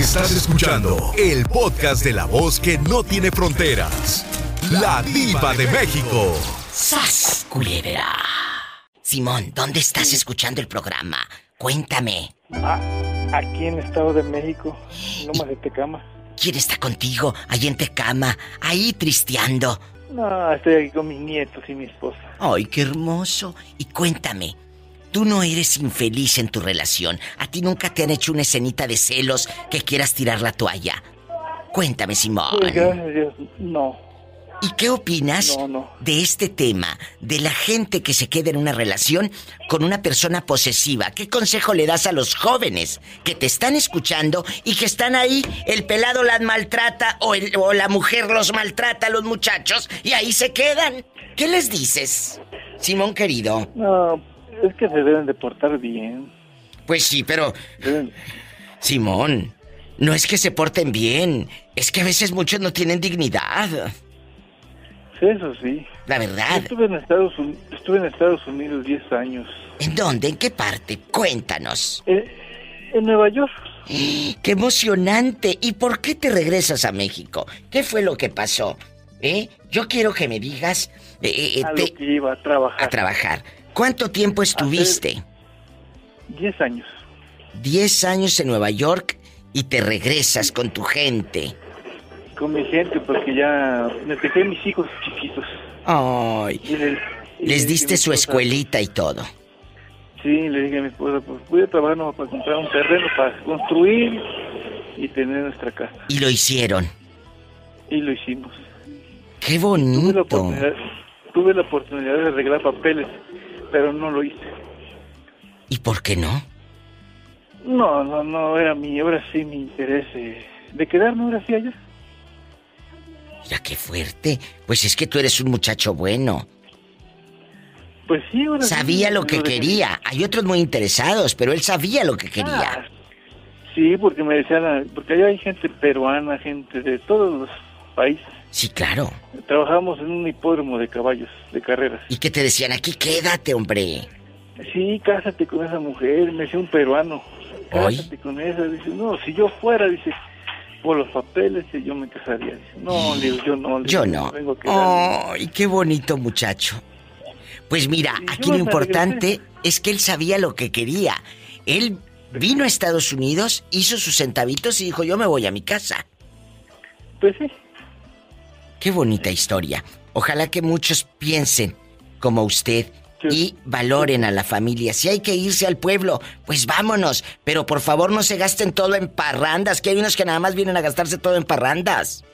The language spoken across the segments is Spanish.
Estás escuchando el podcast de la voz que no tiene fronteras. La diva de México. ¡Sas, culebra! Simón, ¿dónde estás escuchando el programa? Cuéntame. Ah, aquí en Estado de México, Lomas de Tecama. ¿Quién está contigo? Ahí en Tecama, ahí tristeando. No, estoy aquí con mis nietos y mi esposa. Ay, qué hermoso. Y cuéntame, tú no eres infeliz en tu relación. A ti nunca te han hecho una escenita de celos que quieras tirar la toalla. Cuéntame, Simón. No. ¿Y qué opinas No, no. de este tema? De la gente que se queda en una relación con una persona posesiva. ¿Qué consejo le das a los jóvenes que te están escuchando y que están ahí? El pelado las maltrata o, el- o la mujer los maltrata a los muchachos y ahí se quedan. ¿Qué les dices? Simón querido. No, es que se deben de portar bien. Pues sí, pero Deben- Simón, no es que se porten bien, es que a veces muchos no tienen dignidad. Sí, eso sí. La Yo verdad. estuve en Estados, Un- estuve en Estados Unidos 10 años. ¿En dónde? ¿En qué parte? Cuéntanos. Eh, en Nueva York. ¡Qué emocionante! ¿Y por qué te regresas a México? ¿Qué fue lo que pasó? ¿Eh? Yo quiero que me digas eh, eh, A te- lo que iba a trabajar. a trabajar. ¿Cuánto tiempo estuviste? 10 años. Diez años en Nueva York y te regresas con tu gente. Con mi gente, porque ya me dejé mis hijos chiquitos. Ay, Y le- y le les diste su escuelita y todo. Sí, le dije a mi esposa, pues voy a trabajar nomás para comprar un terreno para construir y tener nuestra casa. Y lo hicieron. Y lo hicimos. ¡Qué Tuve la bonito! oportunidad, tuve la oportunidad de arreglar papeles, pero no lo hice. ¿Y por qué no? No, no, no, era mi, ahora sí mi interés eh, de quedarme ahora sí allá. Mira qué fuerte. Pues es que tú eres un muchacho bueno. Pues sí, ahora sí, Sabía lo que quería. Hay otros muy interesados, pero él sabía lo que Ah, quería. sí, porque me decían, porque allá hay gente peruana, gente de todos los países. Sí, claro. Trabajamos en un hipódromo de caballos, de carreras. Y que te decían, aquí quédate, hombre. Sí, cásate con esa mujer, me decía un peruano. Cásate con esa. Dice, no, si yo fuera, dice, por los papeles, yo me casaría. Dice, no, digo, yo no. Yo no. vengo a. Ay, qué bonito muchacho. Pues mira, aquí lo importante regresé. es que él sabía lo que quería. Él vino a Estados Unidos, hizo sus centavitos y dijo, yo me voy a mi casa. Pues sí, Qué bonita historia. Ojalá que muchos piensen como usted y valoren a la familia. Si hay que irse al pueblo, pues vámonos. Pero por favor no se gasten todo en parrandas, que hay unos que nada más vienen a gastarse todo en parrandas.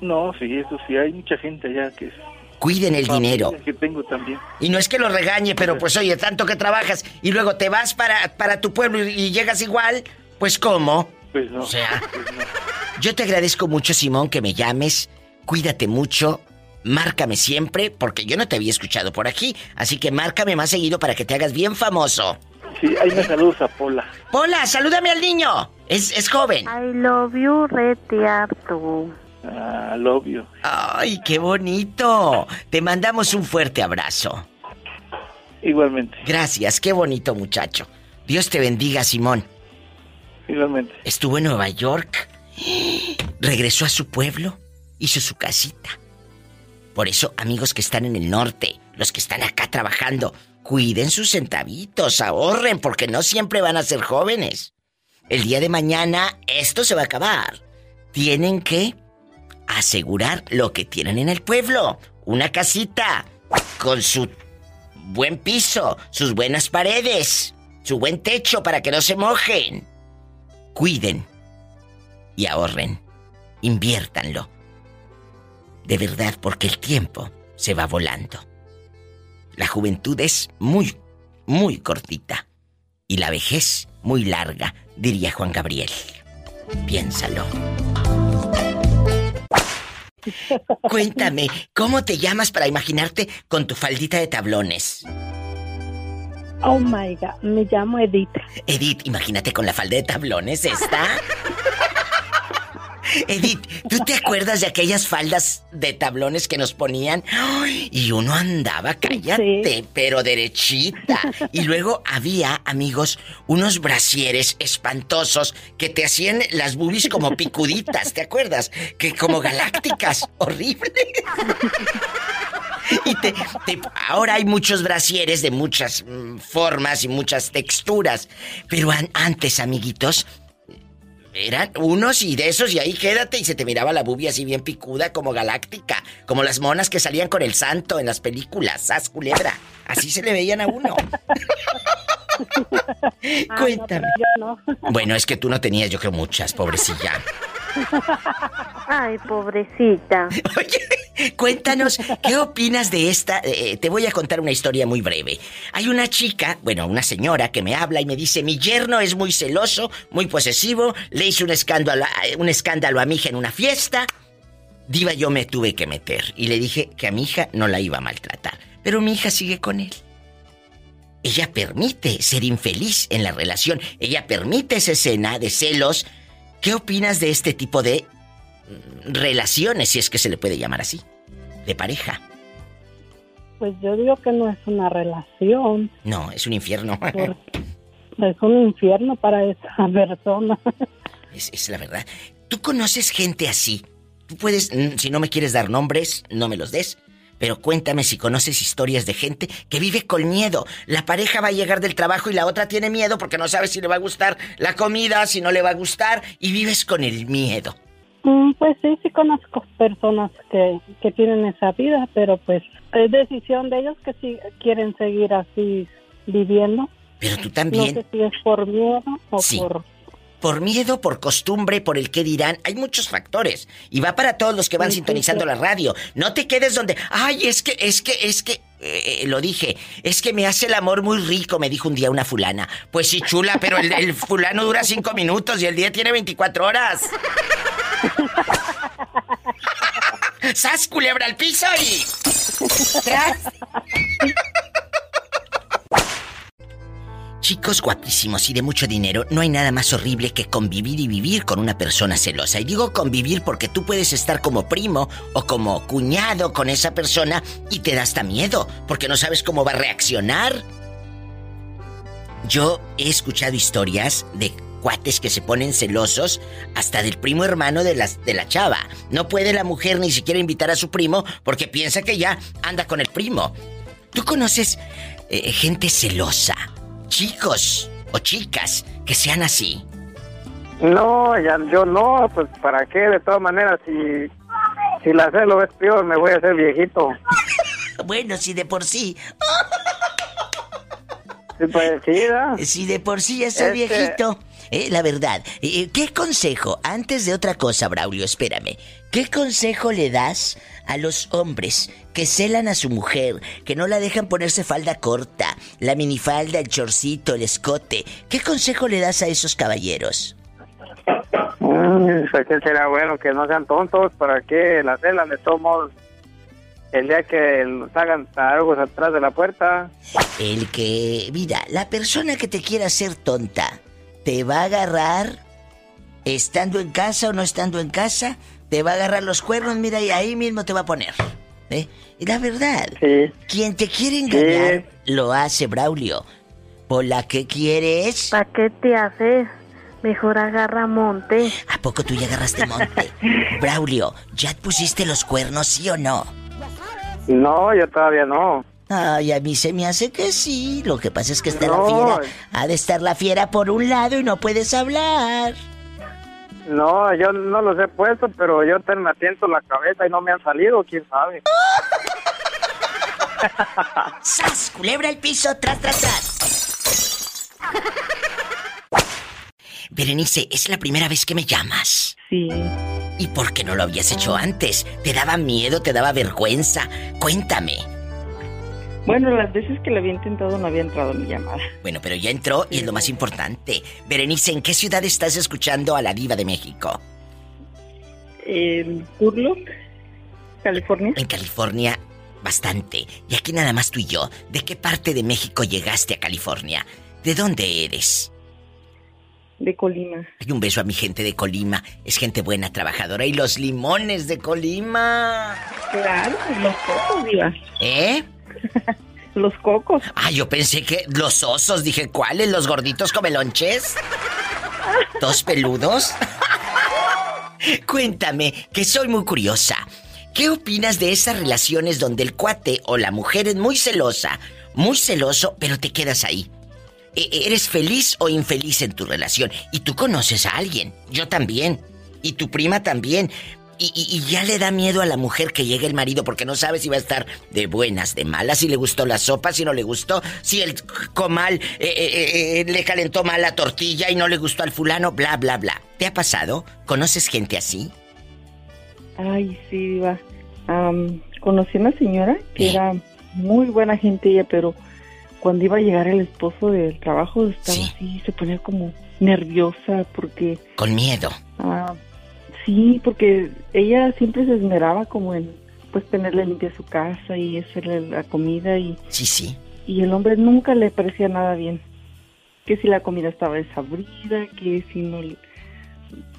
no, sí, eso sí, hay mucha gente allá que es... Cuiden el dinero. Que tengo también. Y no es que lo regañe, pero pues oye, tanto que trabajas y luego te vas para, para tu pueblo y, y llegas igual, pues ¿cómo? Pues no. O sea. pues no. Yo te agradezco mucho, Simón, que me llames. Cuídate mucho. Márcame siempre, porque yo no te había escuchado por aquí. Así que márcame más seguido para que te hagas bien famoso. Sí, ahí me saludos a Pola. Hola, salúdame al niño. Es, es joven. I love you, rete harto. Ah, love you. Ay, qué bonito. Te mandamos un fuerte abrazo. Igualmente, Gracias, qué bonito muchacho. Dios te bendiga, Simón. igualmente. Estuvo en Nueva York. Regresó a su pueblo. Hizo su casita. Por eso, amigos que están en el norte, los que están acá trabajando, cuiden sus centavitos, ahorren, porque no siempre van a ser jóvenes. El día de mañana esto se va a acabar. Tienen que asegurar lo que tienen en el pueblo. Una casita con su buen piso, sus buenas paredes, su buen techo para que no se mojen. Cuiden y ahorren. Inviértanlo. De verdad, porque el tiempo se va volando. La juventud es muy, muy cortita. Y la vejez muy larga, diría Juan Gabriel. Piénsalo. Cuéntame, ¿cómo te llamas para imaginarte con tu faldita de tablones? Oh my God, me llamo Edith. Edith, imagínate con la falda de tablones esta. Edith, ¿tú te acuerdas de aquellas faldas de tablones que nos ponían? y uno andaba, cállate, pero derechita. Y luego había, amigos, unos brasieres espantosos que te hacían las boobies como picuditas, ¿te acuerdas? Que como galácticas, horrible. Y te, ahora hay muchos brasieres de muchas mm, formas y muchas texturas. Pero antes, amiguitos, eran unos y de esos y ahí quédate y se te miraba la bubia así bien picuda como galáctica, como las monas que salían con el santo en las películas, sas culebra. Así se le veían a uno. Ah, Cuéntame. Bueno, es que tú no tenías, yo creo, muchas, pobrecilla. Ay, pobrecita. Oye, cuéntanos, ¿qué opinas de esta? Eh, te voy a contar una historia muy breve. Hay una chica, bueno, una señora que me habla y me dice, mi yerno es muy celoso, muy posesivo, le hice un escándalo, un escándalo a mi hija en una fiesta. Diva, yo me tuve que meter y le dije que a mi hija no la iba a maltratar, pero mi hija sigue con él. Ella permite ser infeliz en la relación, ella permite esa escena de celos ¿Qué opinas de este tipo de relaciones, si es que se le puede llamar así, de pareja? Pues yo digo que no es una relación. No, es un infierno. es un infierno para esa persona. Es, es, la verdad. ¿Tú conoces gente así? Tú puedes, mm, si no me quieres dar nombres, no me los des. Pero cuéntame si conoces historias de gente que vive con miedo. La pareja va a llegar del trabajo y la otra tiene miedo porque no sabe si le va a gustar la comida, si no le va a gustar, y vives con el miedo. Mm, pues sí, sí conozco personas que, que tienen esa vida, pero pues es decisión de ellos que si quieren seguir así viviendo. Pero tú también. No sé si es por miedo o por por miedo, por costumbre, por el que dirán. Hay muchos factores. Y va para todos los que van sintonizando la radio. No te quedes donde, ay, es que, es que, es que, eh, lo dije, es que me hace el amor muy rico, me dijo un día una fulana. Pues sí, chula, pero el, fulano dura cinco minutos y el día tiene 24 horas. ¡Sas, culebra al piso y... Chicos guapísimos y de mucho dinero, no hay nada más horrible que convivir y vivir con una persona celosa. Y digo convivir porque tú puedes estar como primo o como cuñado con esa persona y te da hasta miedo, porque no sabes cómo va a reaccionar. Yo he escuchado historias de cuates que se ponen celosos hasta del primo hermano de la, de la chava. No puede la mujer ni siquiera invitar a su primo porque piensa que ya anda con el primo. ¿Tú conoces eh, gente celosa? chicos o chicas que sean así? No, ya, yo no, pues para qué, de todas maneras, si, si la celo es peor, me voy a hacer viejito. bueno, si de por sí. sí, pues, sí, Si de por sí ya soy este viejito. Eh, la verdad, eh, ¿qué consejo, antes de otra cosa, Braulio, espérame, ¿qué consejo le das a los hombres que celan a su mujer, que no la dejan ponerse falda corta, la minifalda, el chorcito, el escote? ¿Qué consejo le das a esos caballeros? Mm, pues que será bueno que no sean tontos, ¿para qué la celan de todos el día que nos hagan algo atrás de la puerta. El que, mira, la persona que te quiera hacer tonta, te va a agarrar estando en casa o no estando en casa, te va a agarrar los cuernos, mira, y ahí mismo te va a poner. ¿eh? Y la verdad, quien te quiere engañar, lo hace, Braulio. ¿Por la que quieres? ¿Para qué te haces? Mejor agarra monte. ¿A poco tú ya agarraste monte? Braulio, ¿ya pusiste los cuernos, sí o no? No, yo todavía no. Ay, a mí se me hace que sí. Lo que pasa es que está la fiera. Ha de estar la fiera por un lado y no puedes hablar. No, yo no los he puesto, pero yo te me asiento la cabeza y no me han salido, quién sabe. ¡Sas! Culebra el piso, tras, tras, tras. Berenice, es la primera vez que me llamas. Sí. ¿Y por qué no lo habías hecho antes? ¿Te daba miedo? ¿Te daba vergüenza? Cuéntame. Bueno, las veces que lo había intentado no había entrado mi llamada. Bueno, pero ya entró y es lo más importante. Berenice, ¿en qué ciudad estás escuchando a la diva de México? En Turlock, California. En California, bastante. Y aquí nada más tú y yo. ¿De qué parte de México llegaste a California? ¿De dónde eres? de Colima. Hay un beso a mi gente de Colima. Es gente buena, trabajadora. Y los limones de Colima. Claro, los cocos, Diva. ¿Eh? los cocos. Ah, yo pensé que los osos. Dije, ¿cuáles? ¿Los gorditos comelonches? ¿Dos peludos? Cuéntame, que soy muy curiosa. ¿Qué opinas de esas relaciones donde el cuate o la mujer es muy celosa, muy celoso, pero te quedas ahí? E, e, ¿Eres feliz o infeliz en tu relación? Y tú conoces a alguien, yo también, y tu prima también. Y, ya le da miedo a la mujer que llegue el marido porque no sabe si va a estar de buenas, de malas, si le gustó la sopa, si no le gustó, si el comal eh, eh, eh, le calentó mal la tortilla y no le gustó al fulano, bla, bla, bla. ¿Te ha pasado? ¿Conoces gente así? Ay, sí, iba. conocí a una señora que era muy buena gente ella, pero cuando iba a llegar el esposo del trabajo estaba así, se ponía como nerviosa porque... Con miedo. Ah, sí, porque ella siempre se esmeraba como en pues tenerle limpia su casa y hacerle la comida y... Sí, sí. Y el hombre nunca le parecía nada bien. Que si la comida estaba desabrida, que si no...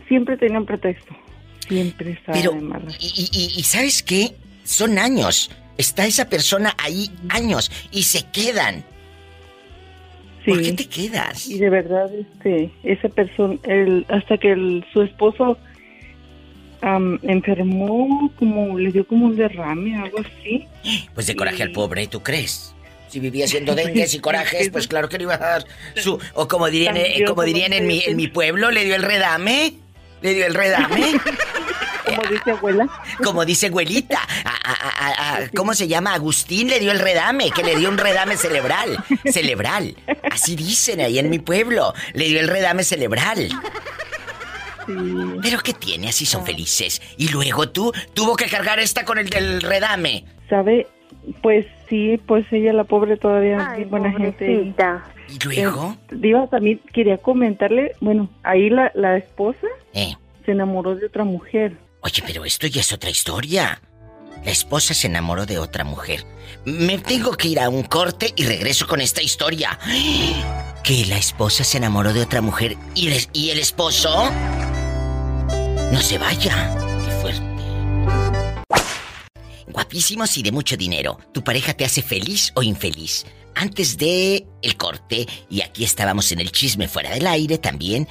Siempre tenía un pretexto. Siempre estaba Pero, Y, y, ¿sabes qué? Son años. Está esa persona ahí años y se quedan. ¿Por qué te quedas? Y de verdad, este, esa persona, el, hasta que el, su esposo enfermó, como le dio como un derrame, algo así. Pues de coraje al pobre, ¿tú crees? Si vivía haciendo dengues y corajes, pues claro que le iba a dar su... O como dirían, eh, como dirían en mi, en mi pueblo, le dio el redame. Le dio el redame. Como dice abuela. Como dice abuelita. ¿Cómo se llama? Agustín le dio el redame, que le dio un redame cerebral. Cerebral. Así dicen ahí en mi pueblo. Le dio el redame cerebral. Pero ¿qué tiene? Así son felices. Y luego tú tuvo que cargar esta con el del redame. ¿Sabe? Pues sí, pues ella, la pobre, todavía es buena gente. ¿Y luego? Eh, Diva, también quería comentarle, bueno, ahí la, la esposa ¿Eh? se enamoró de otra mujer. Oye, pero esto ya es otra historia. La esposa se enamoró de otra mujer. Me tengo que ir a un corte y regreso con esta historia. Que la esposa se enamoró de otra mujer y el, y el esposo... No se vaya. Qué fuerte. Guapísimos y de mucho dinero. ¿Tu pareja te hace feliz o infeliz? Antes de el corte, y aquí estábamos en el chisme fuera del aire también,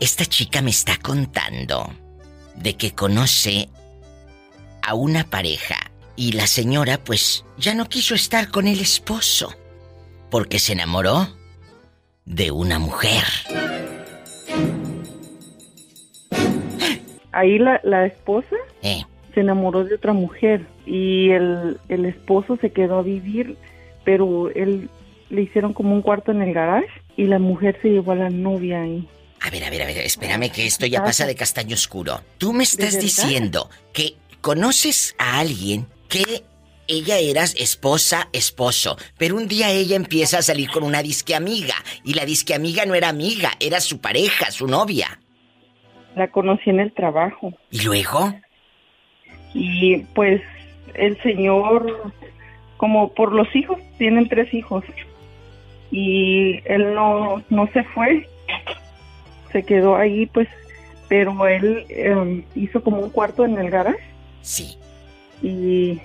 esta chica me está contando de que conoce a una pareja y la señora pues ya no quiso estar con el esposo porque se enamoró de una mujer. Ahí la, la esposa ¿Eh? se enamoró de otra mujer y el, el esposo se quedó a vivir, pero él le hicieron como un cuarto en el garage y la mujer se llevó a la novia ahí. A ver, a ver, a ver, espérame que esto ya pasa de castaño oscuro. Tú me estás diciendo que conoces a alguien que ella era esposa, esposo, pero un día ella empieza a salir con una disque amiga y la disque amiga no era amiga, era su pareja, su novia. La conocí en el trabajo. ¿Y luego? Y pues el señor, como por los hijos, tienen tres hijos. Y él no, no se fue se quedó ahí, pues, pero él em, hizo como un cuarto en el garage. Sí. Y,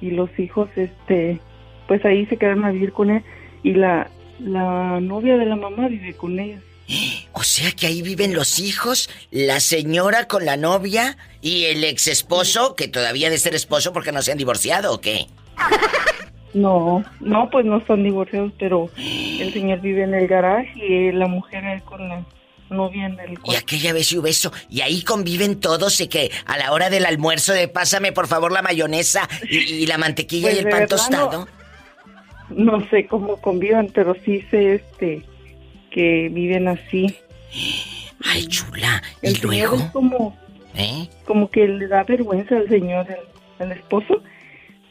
y los hijos, este, pues ahí se quedaron a vivir con él. Y la, la novia de la mamá vive con ellos. O sea que ahí viven los hijos, la señora con la novia y el ex esposo, que todavía de ser esposo porque no se han divorciado o qué. No, no, pues no están divorciados, pero el señor vive en el garage y la mujer con la no viene el Y aquella vez y beso, y ahí conviven todos y que a la hora del almuerzo de pásame por favor la mayonesa y, la mantequilla y pues el pan tostado. No, sé cómo conviven, pero sí sé este que viven así. Ay, chula. ¿Y luego? como, ¿Eh? como que le da vergüenza al señor, el esposo,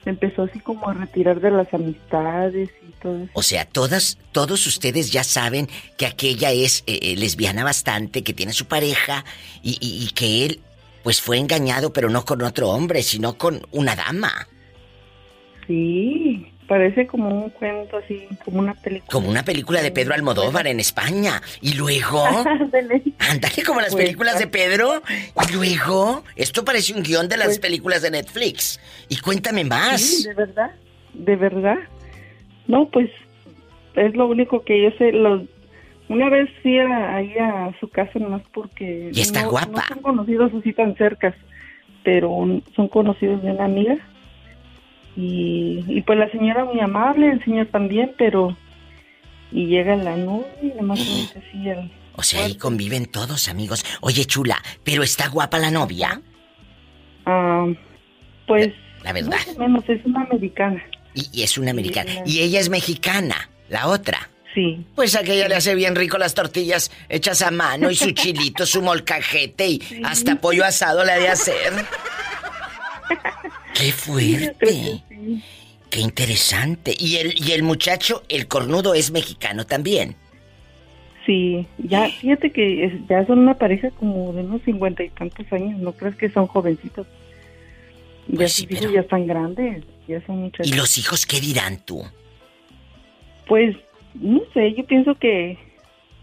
empezó así como a retirar de las amistades y todo eso. O sea, todas, todos ustedes ya saben que aquella es eh, eh, lesbiana bastante, que tiene su pareja y, y, que él pues fue engañado pero no con otro hombre, sino con una dama. Sí. Parece como un cuento así, como una película. Como una película de Pedro Almodóvar en España. Y luego. Ándale como las Pues, películas de Pedro. Y luego. Esto parece un guion de las Pues- películas de Netflix. Y cuéntame más. Sí, de verdad, de verdad. No, pues es lo único que yo sé. Lo, una vez fui a- ahí a su casa nomás porque... Y está no, guapa. No son conocidos así tan cercas, pero son conocidos de una amiga. Y, y pues la señora muy amable, el señor también, pero... Y llega la novia y nada más me dice así el... O sea, ahí conviven todos, amigos. Oye, chula, ¿pero está guapa la novia? ah, pues... La verdad. Más o menos, es una americana. Y, y es una americana. Sí, Y ella es mexicana, la otra. Sí. Pues aquella le hace bien rico las tortillas hechas a mano y su chilito, su molcajete y hasta pollo asado le ha de hacer. ¡Qué fuerte! ¡Qué interesante! Y el, y el muchacho, el cornudo, es mexicano también. Sí, ya, fíjate que es- ya son una pareja como de unos cincuenta y tantos años, no crees que son jovencitos. Ya Pues sus sí, hijos pero- ya están grandes, ya son muchachos. ¿Y los hijos qué dirán tú? Pues, no sé, yo pienso que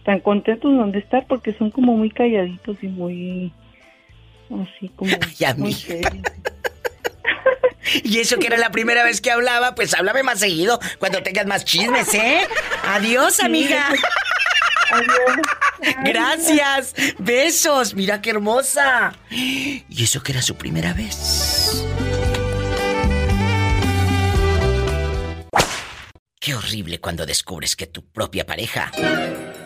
tan contentos donde estar porque son como muy calladitos y muy así como Ay, muy. Y eso que era la primera vez que hablaba, pues háblame más seguido cuando tengas más chismes, ¿eh? Adiós, amiga. Adiós. Gracias. Besos. Mira qué hermosa. Y eso que era su primera vez. Qué horrible cuando descubres que tu propia pareja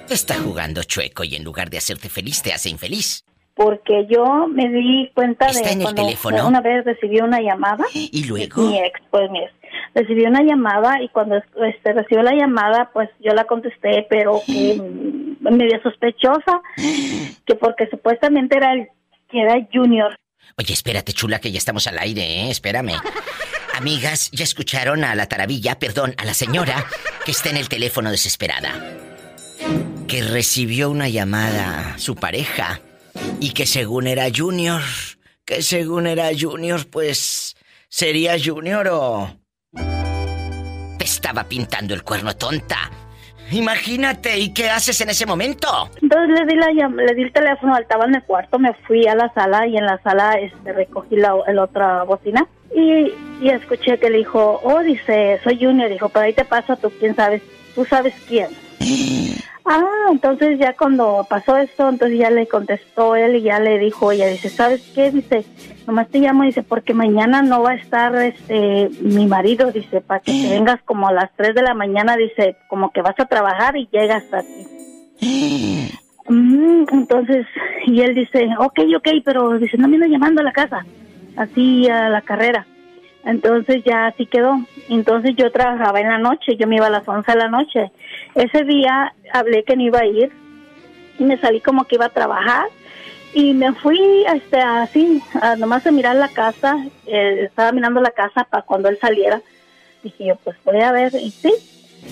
está jugando chueco y en lugar de hacerte feliz te hace infeliz. Porque yo me di cuenta ¿Está de en el cuando teléfono? una vez recibí una llamada Y luego, mi ex pues mi ex recibió una llamada y cuando este recibió la llamada pues yo la contesté pero que media sospechosa que porque supuestamente era el que era Junior oye, espérate, chula, que ya estamos al aire, ¿eh? Espérame. Amigas, ya escucharon a la taravilla, perdón, a la señora que está en el teléfono desesperada. Que recibió una llamada su pareja y que según era Junior, que según era Junior, pues sería Junior o... Te estaba pintando el cuerno tonta. Imagínate, ¿y qué haces en ese momento? entonces le di la le di el teléfono estaba en el cuarto me fui a la sala y en la sala este recogí la, la otra bocina y, y escuché que le dijo oh dice soy Junior dijo pero ahí te pasa tú quién sabes tú sabes quién Ah, entonces ya cuando pasó esto, entonces ya le contestó él y ya le dijo ella, dice, ¿sabes qué? Dice, nomás te llamo, dice, porque mañana no va a estar este mi marido, dice, para que te vengas como a las 3 de la mañana, dice, como que vas a trabajar y llegas aquí. Mm, entonces, y él dice, ok, ok, pero dice, no me llamando a la casa, así a la carrera. Entonces ya así quedó. Entonces yo trabajaba en la noche, yo me iba a las 11 de la noche. Ese día hablé que no iba a ir y me salí como que iba a trabajar y me fui este, así, a nomás a mirar la casa. eh, estaba mirando la casa para cuando él saliera. Dije yo, pues voy a ver. Y sí,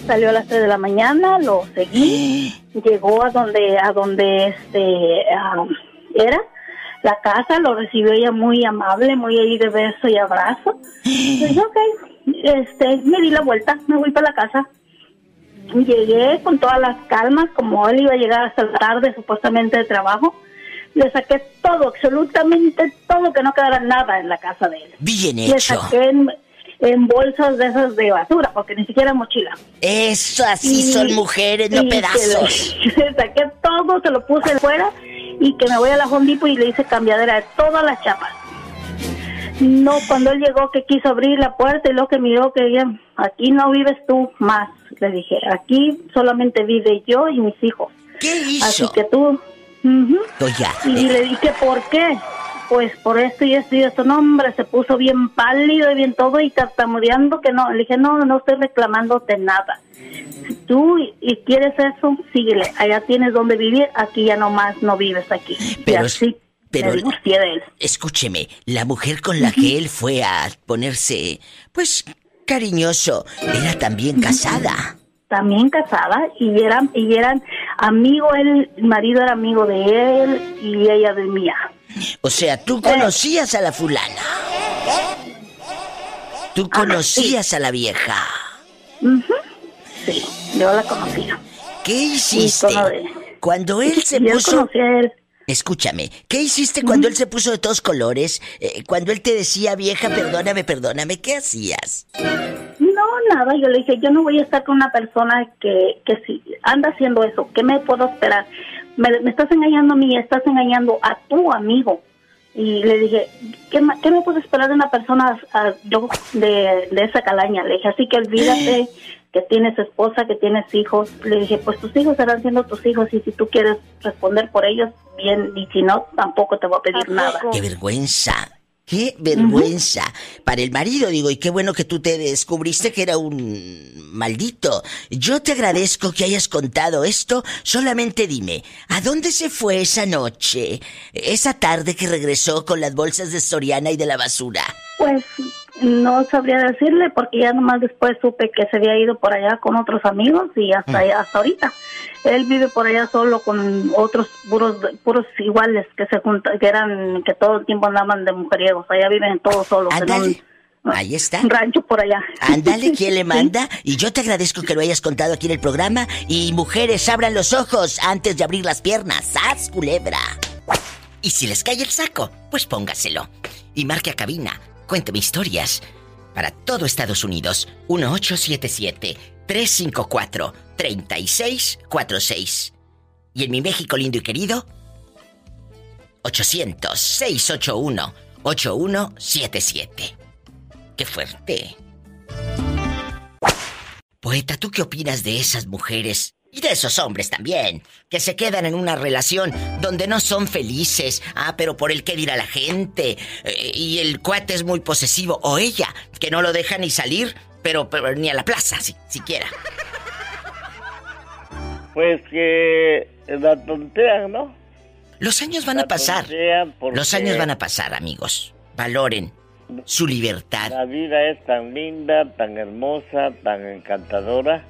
salió a las 3 de la mañana, lo seguí, llegó a donde, a donde este, ah, era la casa, lo recibió ella muy amable, muy ahí de beso y abrazo. Y dije, ok, este, me di la vuelta, me voy para la casa. Llegué con todas las calmas, como él iba a llegar hasta la tarde supuestamente de trabajo. Le saqué todo, absolutamente todo, que no quedara nada en la casa de él. Bien Le hecho. saqué en, en bolsas de esas de basura, porque ni siquiera mochila. Eso, así Y- son mujeres, no pedazos. Le, le saqué todo, se lo puse fuera y que me voy a la Home Depot y le hice cambiadera de todas las chapas. No, cuando él llegó que quiso abrir la puerta y lo que miró que aquí no vives tú más, le dije, aquí solamente vive yo y mis hijos. ¿Qué Así hizo? que tú, ujú. Oiga, Y eh, le dije, ¿por qué? Pues por esto y esto y esto. No, hombre, se puso bien pálido y bien todo y tartamudeando que no. Le dije, no, no estoy reclamándote nada. Si tú y, quieres eso, síguele. Allá tienes donde vivir, aquí ya nomás no vives aquí. Pero y así pero- él. escúcheme, la mujer con la que él fue a ponerse, pues, cariñoso, era también casada. También casada y eran, y eran amigo, él, el marido era amigo de él y ella de mía. O sea, tú conocías a la fulana. Tú conocías a la vieja. Sí, yo la conocía. ¿Qué hiciste? Cuando él se puso... él. Escúchame, ¿qué hiciste cuando él se puso de todos colores? Eh, cuando él te decía, vieja, perdóname, perdóname, ¿qué hacías? No, nada, yo le dije, yo no voy a estar con una persona que, que si anda haciendo eso, ¿qué me puedo esperar? Me, estás engañando a mí, estás engañando a tu amigo. Y le dije, ¿qué, qué me puedo esperar de una persona yo de, de esa calaña? Le dije, así que olvídate que tienes esposa, que tienes hijos. Le dije, pues tus hijos serán siendo tus hijos y si tú quieres responder por ellos, bien, y si no, tampoco te voy a pedir nada. ¡Qué vergüenza! ¡Qué vergüenza! Para el marido, digo, y qué bueno que tú te descubriste que era un maldito. Yo te agradezco que hayas contado esto. Solamente dime, ¿a dónde se fue esa noche? Esa tarde que regresó con las bolsas de Soriana y de la basura. Pues no sabría decirle porque ya nomás después supe que se había ido por allá con otros amigos y hasta, mm. hasta ahorita. Él vive por allá solo con otros puros puros iguales que se juntan, que eran que todo el tiempo andaban de mujeriegos. Allá viven todos solos. Ahí está. Un rancho por allá. Ándale, ¿quién le manda? Y yo te agradezco que lo hayas contado aquí en el programa. Y mujeres, abran los ojos antes de abrir las piernas. ¡Sas, culebra! Y si les cae el saco, pues póngaselo. Y marque a cabina Cuénteme historias. Para todo Estados Unidos, 1877-354-3646. Y en mi México lindo y querido, 800-681-8177. ¡Qué fuerte! Poeta, ¿tú qué opinas de esas mujeres y de esos hombres también, que se quedan en una relación donde no son felices. Ah, pero por el qué dirá la gente. Eh, y el cuate es muy posesivo. O ella, que no lo deja ni salir, pero, ni a la plaza, si, siquiera. Pues que la tontean, ¿no? Los años van a pasar. Los años van a pasar, amigos. Valoren su libertad. La vida es tan linda, tan hermosa, tan encantadora,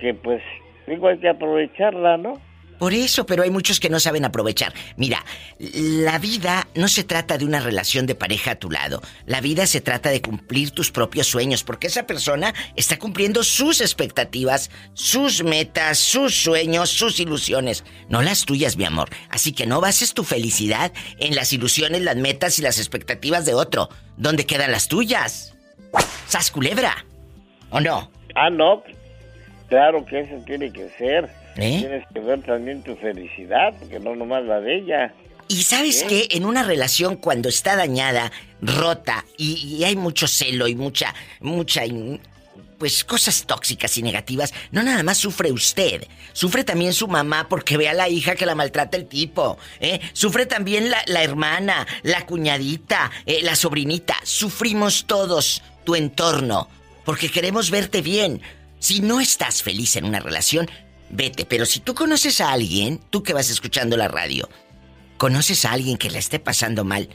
que pues Digo, hay que aprovecharla, ¿no? Por eso, pero hay muchos que no saben aprovechar. Mira, la vida no se trata de una relación de pareja a tu lado. La vida se trata de cumplir tus propios sueños, porque esa persona está cumpliendo sus expectativas, sus metas, sus sueños, sus ilusiones, no las tuyas, mi amor. Así que no bases tu felicidad en las ilusiones, las metas y las expectativas de otro. ¿Dónde quedan las tuyas? ¿Sas culebra? ¿O no? Ah, no, Claro que eso tiene que ser. ¿Eh? Tienes que ver también tu felicidad, porque no nomás la de ella. Y sabes ¿Eh? que en una relación cuando está dañada, rota y, hay mucho celo y mucha, mucha, pues cosas tóxicas y negativas, no nada más sufre usted, sufre también su mamá porque ve a la hija que la maltrata el tipo, ¿eh? sufre también la, hermana, la cuñadita, eh, la sobrinita, sufrimos todos tu entorno porque queremos verte bien, si no estás feliz en una relación, vete. Pero si tú conoces a alguien, tú que vas escuchando la radio, conoces a alguien que le esté pasando mal,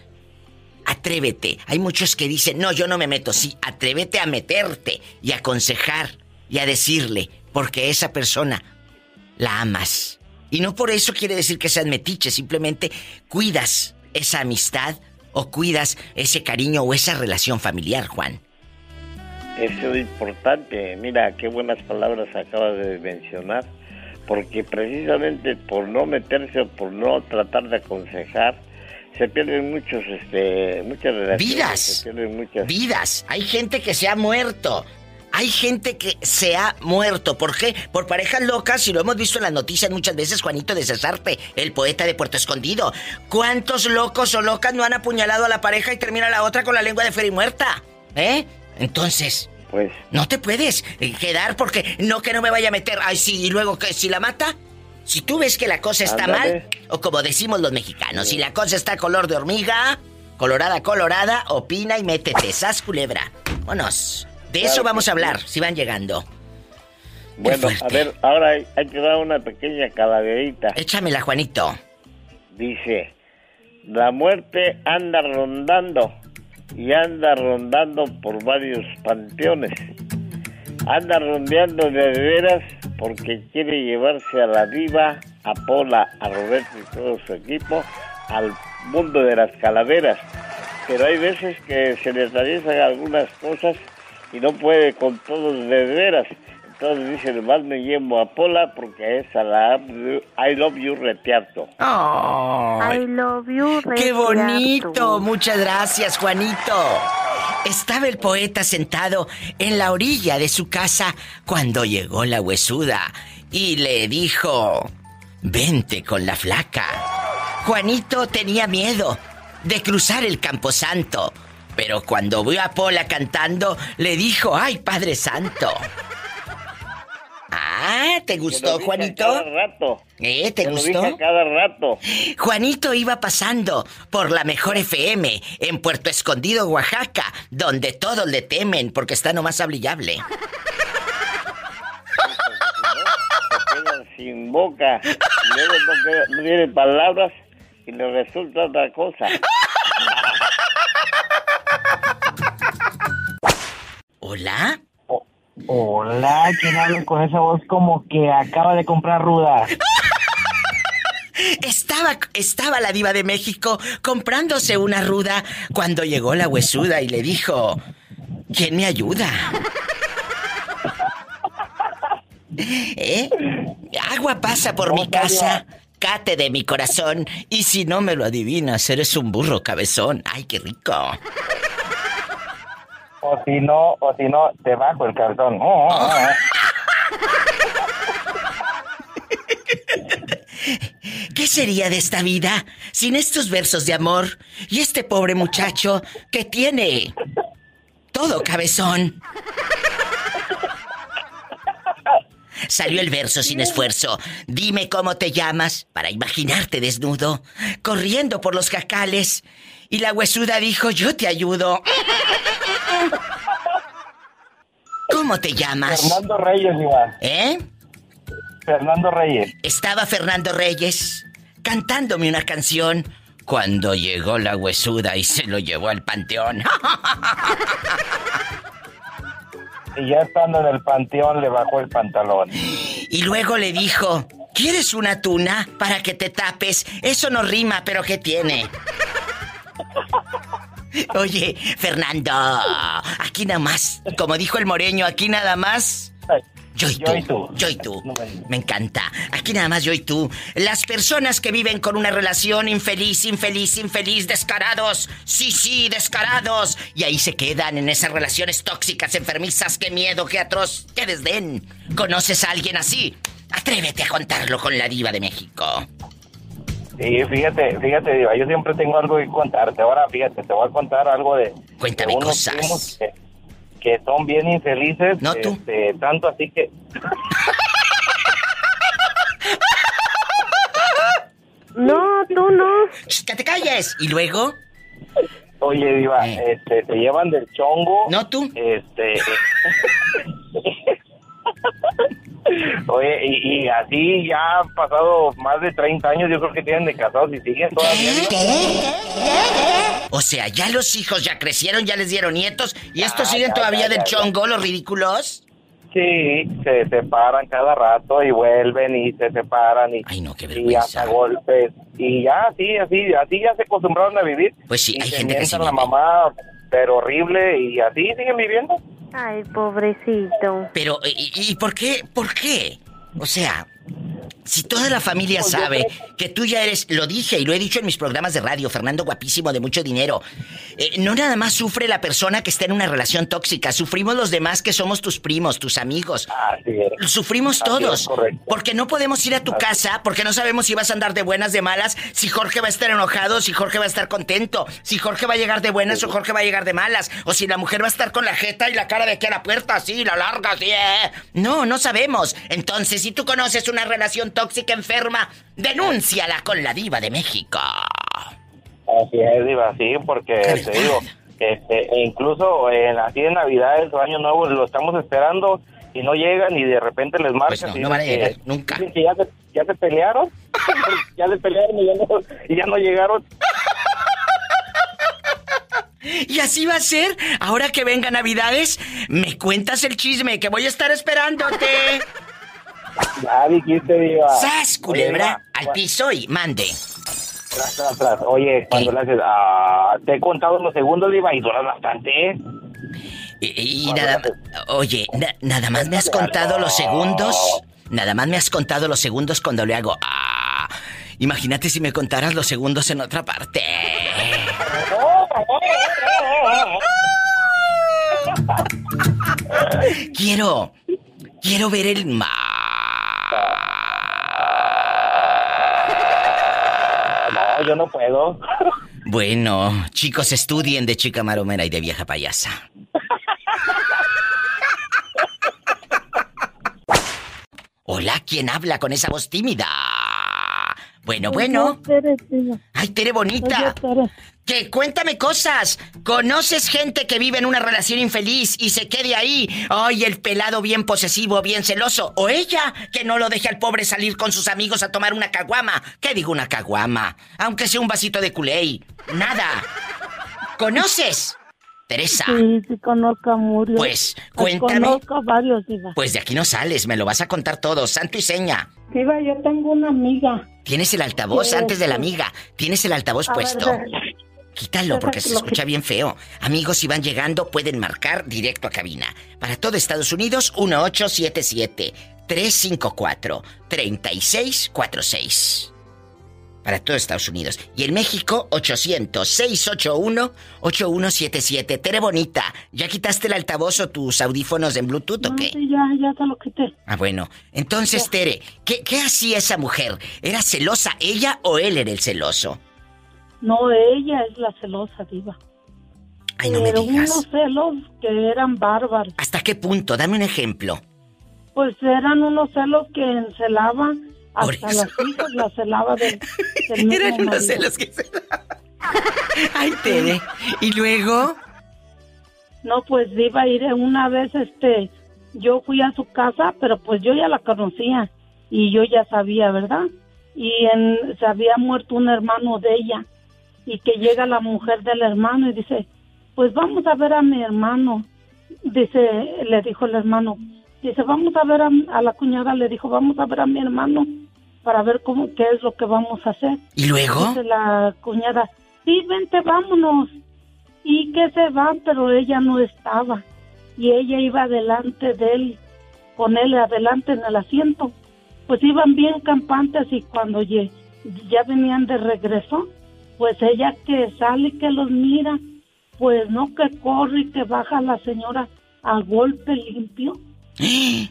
atrévete. Hay muchos que dicen, no, yo no me meto. Sí, atrévete a meterte y a aconsejar y a decirle, porque esa persona la amas. Y no por eso quiere decir que seas metiche, simplemente cuidas esa amistad o cuidas ese cariño o esa relación familiar, Juan. Eso es importante. Mira, qué buenas palabras acabas de mencionar. Porque precisamente por no meterse o por no tratar de aconsejar, se pierden muchos, este, muchas relaciones. Vidas. Se pierden muchas... Vidas. Hay gente que se ha muerto. Hay gente que se ha muerto. ¿Por qué? Por parejas locas, y lo hemos visto en las noticias muchas veces, Juanito de Cesarte, el poeta de Puerto Escondido. ¿Cuántos locos o locas no han apuñalado a la pareja y termina la otra con la lengua de muerta? ¿Eh? Entonces, pues. No te puedes quedar porque no que no me vaya a meter. Ay, sí, y luego que si la mata. Si tú ves que la cosa está mal, o como decimos los mexicanos, si la cosa está color de hormiga, colorada, colorada, opina y métete, sas culebra. Vámonos. De eso vamos a hablar, si van llegando. Bueno, a ver, ahora hay, hay, que dar una pequeña calaverita. Échamela, Juanito. Dice, la muerte anda rondando y anda rondando por varios panteones. Anda rondeando de veras porque quiere llevarse a la diva, a Pola, a Roberto y todo su equipo al mundo de las calaveras. Pero hay veces que se le atraviesan algunas cosas y no puede con todos de veras. Entonces dice, nomás me llevo a Pola porque es a la I Love You Retearto. I love you, ¡Qué bonito! Muchas gracias, Juanito. Estaba el poeta sentado en la orilla de su casa cuando llegó la huesuda y le dijo, vente con la flaca. Juanito tenía miedo de cruzar el camposanto, pero cuando vio a Pola cantando, le dijo, ay Padre Santo. Ah, ¿te gustó, Juanito? Cada rato. ¿Eh? ¿Te gustó? cada rato. Juanito iba pasando por la mejor FM en Puerto Escondido, Oaxaca, donde todos le temen porque está nomás hablable. sin boca, luego no, tiene palabras y le resulta otra cosa. ¿Hola? Hola, ¿quién habla con esa voz como que acaba de comprar ruda? Estaba, estaba la diva de México comprándose una ruda cuando llegó la huesuda y le dijo, ¿quién me ayuda? ¿Eh? Agua pasa por mi casa, cate de mi corazón, y si no me lo adivinas, eres un burro cabezón. ¡Ay, qué rico! O si no, o si no, te bajo el cartón. Oh, oh, oh. ¿Qué sería de esta vida sin estos versos de amor y este pobre muchacho que tiene todo cabezón? Salió el verso sin esfuerzo. Dime cómo te llamas para imaginarte desnudo, corriendo por los jacales. Y la huesuda dijo, yo te ayudo. ¿Cómo te llamas? Fernando Reyes, Iván. ¿Eh? Fernando Reyes. Estaba Fernando Reyes cantándome una canción cuando llegó la huesuda y se lo llevó al panteón. Y ya estando en el panteón le bajó el pantalón. Y luego le dijo, ¿quieres una tuna para que te tapes? Eso no rima, pero ¿qué tiene? Oye, Fernando, aquí nada más, como dijo el moreño, aquí nada más. Yo y, tú, yo y tú. Me encanta. Aquí nada más yo y tú. Las personas que viven con una relación infeliz, infeliz, infeliz, descarados. Sí, sí, descarados. Y ahí se quedan en esas relaciones tóxicas, enfermizas. Qué miedo, qué atroz, qué desdén. ¿Conoces a alguien así? Atrévete a contarlo con la diva de México. Sí, fíjate, fíjate, Diva, yo siempre tengo algo que contarte. Ahora, fíjate, te voy a contar algo de... Cuéntame cosas. Que, son bien infelices. No tú. Este, tanto así que... no, tú no. ¡Que te calles! ¿Y luego? Oye, Diva, eh. este, te llevan del chongo. No tú. Este... Oye, y, así ya han pasado más de 30 años, yo creo que tienen de casados y siguen todavía. O sea, ya los hijos ya crecieron, ya les dieron nietos, y estos siguen todavía del chongo, los ridículos. Sí, se separan cada rato y vuelven y se separan y, Ay, no, qué y hasta golpes. Y ya, sí, así, así ya se acostumbraron a vivir. Pues sí, y hay se gente que mientan la mamá, pero horrible, y así siguen viviendo. Ay, pobrecito. Pero, ¿y, y por qué? ¿Por qué? O sea, si toda la familia Pues sabe que tú ya eres, lo dije y lo he dicho en mis programas de radio, Fernando guapísimo de mucho dinero, eh, no nada más sufre la persona que está en una relación tóxica, sufrimos los demás que somos tus primos, tus amigos. Así es. Sufrimos Así todos. es. Porque no podemos ir a tu casa, porque no sabemos si vas a andar de buenas, de malas, si Jorge va a estar enojado, si Jorge va a estar contento, si Jorge va a llegar de buenas o Jorge va a llegar de malas, o si la mujer va a estar con la jeta y la cara de aquí a la puerta, así, la larga, así, eh. No, no sabemos. Entonces, si tú conoces una relación tóxica enferma, denúnciala con la diva de México. Así es, Diva, sí, porque te digo, este, e incluso en, así en Navidades o Año Nuevo lo estamos esperando y no llegan y de repente les marcas Pues no, no van a dicen llegar, que- nunca. dicen que ya se, ya se pelearon, ya se pelearon y ya no, y ya no llegaron. Y así va a ser. Ahora que venga Navidades, me cuentas el chisme que voy a estar esperándote. Ya dijiste, Diva. ¡Sas, culebra! Oye, Al piso y mande. tras, tras, tras. Oye, cuando le haces, ah, te he contado los segundos, Diva, y duras bastante. Y, nada Oye, nada más me has contado los segundos. Nada más me has contado los segundos cuando le hago. Ah, imagínate si me contaras los segundos en otra parte. quiero. Quiero ver el mar. Yo no puedo. Bueno, chicos, estudien de chica maromera y de vieja payasa. Hola, ¿quién habla con esa voz tímida? Bueno, bueno. Ay, Tere bonita. Que cuéntame cosas. ¿Conoces gente que vive en una relación infeliz y se quede ahí? Ay, el pelado bien posesivo, bien celoso. O ella, que no lo deje al pobre salir con sus amigos a tomar una caguama. ¿Qué digo una caguama? Aunque sea un vasito de culé. Nada. ¿Conoces? Teresa. Sí, sí conozco a Murio. Pues, cuéntame. Conozco a varios, Diva. Pues de aquí no sales, me lo vas a contar todo, santo y seña. Diva, yo tengo una amiga. Tienes el altavoz antes de la amiga. Tienes el altavoz puesto. Quítalo porque se escucha bien feo. Amigos, si van llegando, pueden marcar directo a cabina. Para todo Estados Unidos, 1877 354 3646 para todo Estados Unidos. Y en México, 800-681-8177. Tere Bonita, ¿ya quitaste el altavoz o tus audífonos en Bluetooth o qué? Sí, ya, ya te lo quité. Ah, bueno. Entonces, Tere, ¿qué, ¿qué hacía esa mujer? ¿Era celosa ella o él era el celoso? No, ella es la celosa, diva. Ay, no me digas. unos celos que eran bárbaros. ¿Hasta qué punto? Dame un ejemplo. Pues eran unos celos que encelaban hasta las hijas las celaba del, del Eran unos celos que se... Ay, Tere. ¿Y luego? No, pues iba a ir una vez, este, yo fui a su casa, pero pues yo ya la conocía y yo ya sabía, ¿verdad? Y en, se había muerto un hermano de ella y que llega la mujer del hermano y dice, pues vamos a ver a mi hermano. Dice, le dijo el hermano, dice, vamos a ver a, a la cuñada, le dijo, vamos a ver a mi hermano para ver cómo qué es lo que vamos a hacer. ¿Y luego? Dice la cuñada, sí, vente, vámonos. Y que se van, pero ella no estaba. Y ella iba adelante de él, con él adelante en el asiento. Pues iban bien campantes y cuando ya, ya venían de regreso, pues ella que sale y que los mira, pues no que corre y que baja la señora a golpe limpio.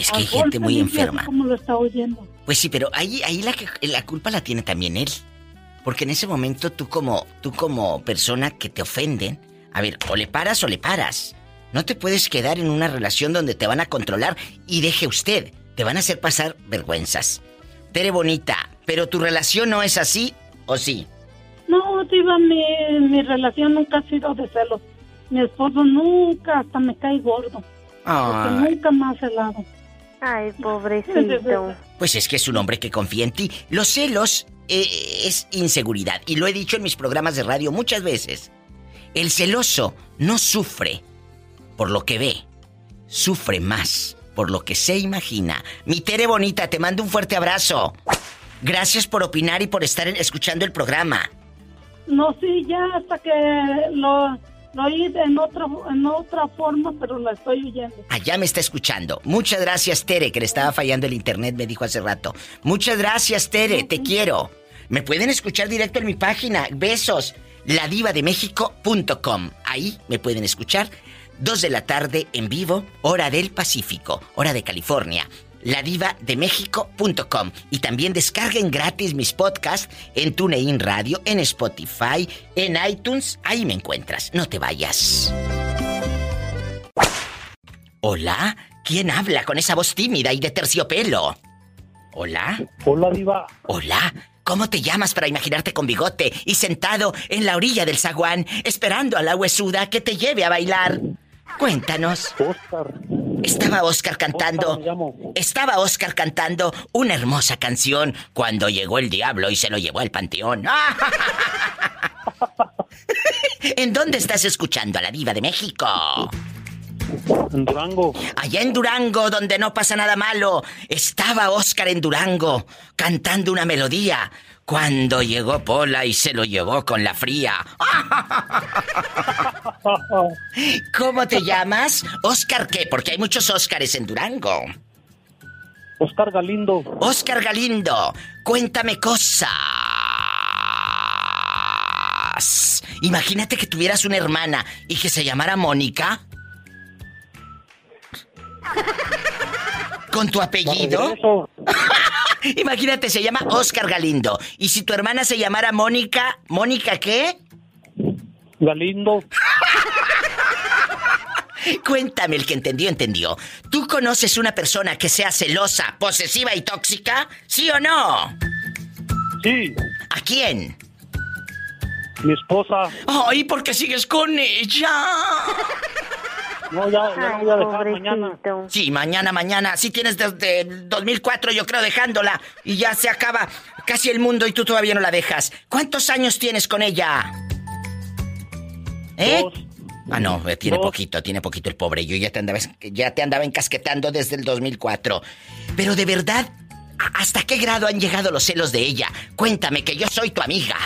Es que hay gente muy enferma. ¿Cómo lo está oyendo? Pues sí, pero ahí, ahí la, la culpa la tiene también él. Porque en ese momento tú como, tú como persona que te ofenden, a ver, o le paras o le paras. No te puedes quedar en una relación donde te van a controlar y deje usted, te van a hacer pasar vergüenzas. Tere bonita, pero tu relación no es así, ¿o sí? No, Diva, mi, mi relación nunca ha sido de celos. Mi esposo nunca, hasta me cae gordo. Nunca me ha celado. Ay, pobrecito. Pues es que es un hombre que confía en ti. Los celos eh, es inseguridad. Y lo he dicho en mis programas de radio muchas veces. El celoso no sufre por lo que ve. Sufre más por lo que se imagina. Mi Tere Bonita, te mando un fuerte abrazo. Gracias por opinar y por estar escuchando el programa. No, sí, ya hasta que lo lo oí en, otro, en otra forma, pero la estoy oyendo. Allá me está escuchando. Muchas gracias, Tere, que le estaba fallando el internet, me dijo hace rato. Muchas gracias, Tere, te quiero. Me pueden escuchar directo en mi página. Besos. ladivademéxico.com. Ahí me pueden escuchar. Dos de la tarde en vivo, hora del Pacífico, hora de California ladivademéxico.com y también descarguen gratis mis podcasts en TuneIn Radio, en Spotify, en iTunes. Ahí me encuentras. No te vayas. Hola, ¿quién habla con esa voz tímida y de terciopelo? Hola. Hola, Diva. Hola. ¿Cómo te llamas para imaginarte con bigote y sentado en la orilla del zaguán esperando a la huesuda que te lleve a bailar? Cuéntanos. Oscar. Estaba Oscar cantando. estaba Oscar cantando una hermosa canción cuando llegó el diablo y se lo llevó al panteón. ¿En dónde estás escuchando a la diva de México? En Durango. Allá en Durango, donde no pasa nada malo. Estaba Oscar en Durango, cantando una melodía. Cuando llegó Pola y se lo llevó con la fría. ¿Cómo te llamas? ¿Oscar qué? Porque hay muchos Óscares en Durango. Oscar Galindo. Oscar Galindo, cuéntame cosas. Imagínate que tuvieras una hermana y que se llamara Mónica. ¿Con tu apellido? Imagínate, se llama Oscar Galindo. Y si tu hermana se llamara Mónica, ¿Mónica qué? Galindo. Cuéntame, el que entendió, entendió. ¿Tú conoces una persona que sea celosa, posesiva y tóxica? ¿Sí o no? Sí. ¿A quién? Mi esposa. Ay, ¿por qué sigues con ella? No, ya, ya Ay, voy a dejar mañana. Sí, mañana, mañana. Sí tienes desde el 2004, yo creo, dejándola. Y ya se acaba casi el mundo y tú todavía no la dejas. ¿Cuántos años tienes con ella? ¿Eh? Dos. Ah, no, eh, tiene Dos. poquito, tiene poquito el pobre. Yo ya te andaba, ya te andaba encasquetando desde el 2004. Pero de verdad, ¿a- ¿hasta qué grado han llegado los celos de ella? Cuéntame que yo soy tu amiga.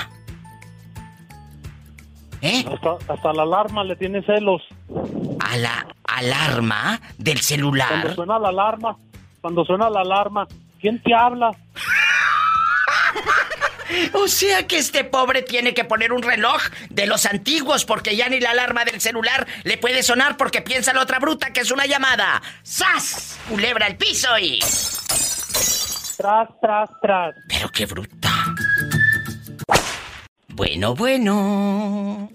¿Eh? Hasta, hasta la alarma le tiene celos. A la alarma del Cuando celular. suena la alarma, cuando suena la alarma, ¿quién te habla? O sea que este pobre tiene que poner un reloj de los antiguos porque ya ni la alarma del celular le puede sonar porque piensa la otra bruta que es una llamada. ¡Sas! Culebra al piso y... Tras, tras, tras. Pero qué bruta. Bueno, bueno.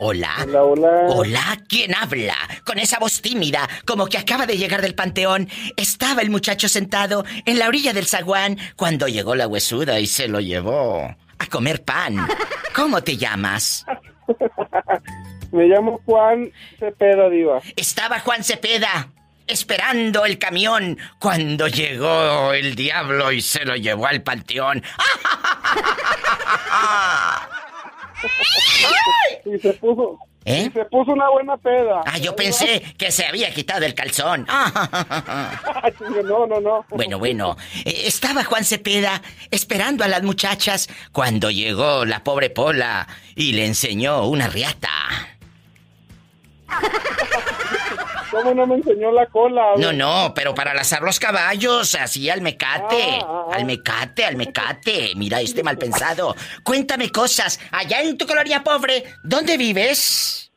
Hola. Hola, hola. Hola, ¿quién habla? Con esa voz tímida, como que acaba de llegar del panteón. Estaba el muchacho sentado en la orilla del zaguán cuando llegó la huesuda y se lo llevó a comer pan. ¿Cómo te llamas? Me llamo Juan Cepeda, Diva. Estaba Juan Cepeda esperando el camión cuando llegó el diablo y se lo llevó al panteón. Y se puso. ¿Eh? Y se puso una buena peda. Ah, yo pensé que se había quitado el calzón. no, no, no. Bueno, bueno, eh, estaba Juan Cepeda esperando a las muchachas cuando llegó la pobre Pola y le enseñó una riata. ¿Cómo no me enseñó la cola? No, no, pero para lazar los caballos, así al mecate, Ah, ah, ah. al mecate, al mecate. Mira, este mal pensado. Cuéntame cosas. Allá en tu colonia pobre, ¿dónde vives?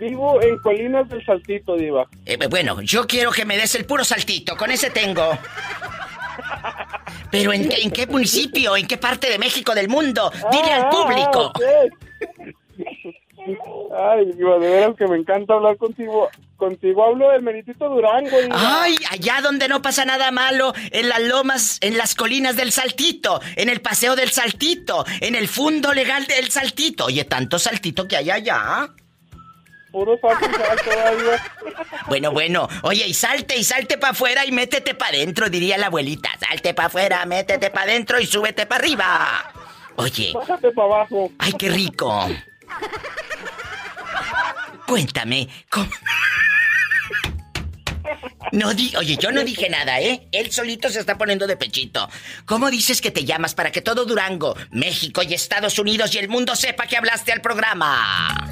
Vivo en Colinas del Saltito, Diva. Eh, bueno, yo quiero que me des el puro saltito, con ese tengo. Pero ¿en qué, en qué municipio? ¿En qué parte de México del mundo? Dile Ah, al ah, público. Ay, de veras que me encanta hablar contigo. Contigo hablo del Meritito Durango. Ay, allá donde no pasa nada malo, en las lomas, en las colinas del Saltito, en el paseo del Saltito, en el fundo legal del Saltito. Oye, tanto saltito que hay allá. Puro salto y salto, ¿verdad, Diva? Bueno, bueno, oye, y salte y salte para afuera y métete para adentro, diría la abuelita. Salte para afuera, métete para adentro y súbete para arriba. Oye, Bájate para abajo. ay, qué rico. Cuéntame, ¿cómo? No di, oye, yo no dije nada, ¿eh? Él solito se está poniendo de pechito. ¿Cómo dices que te llamas para que todo Durango, México y Estados Unidos y el mundo sepa que hablaste al programa?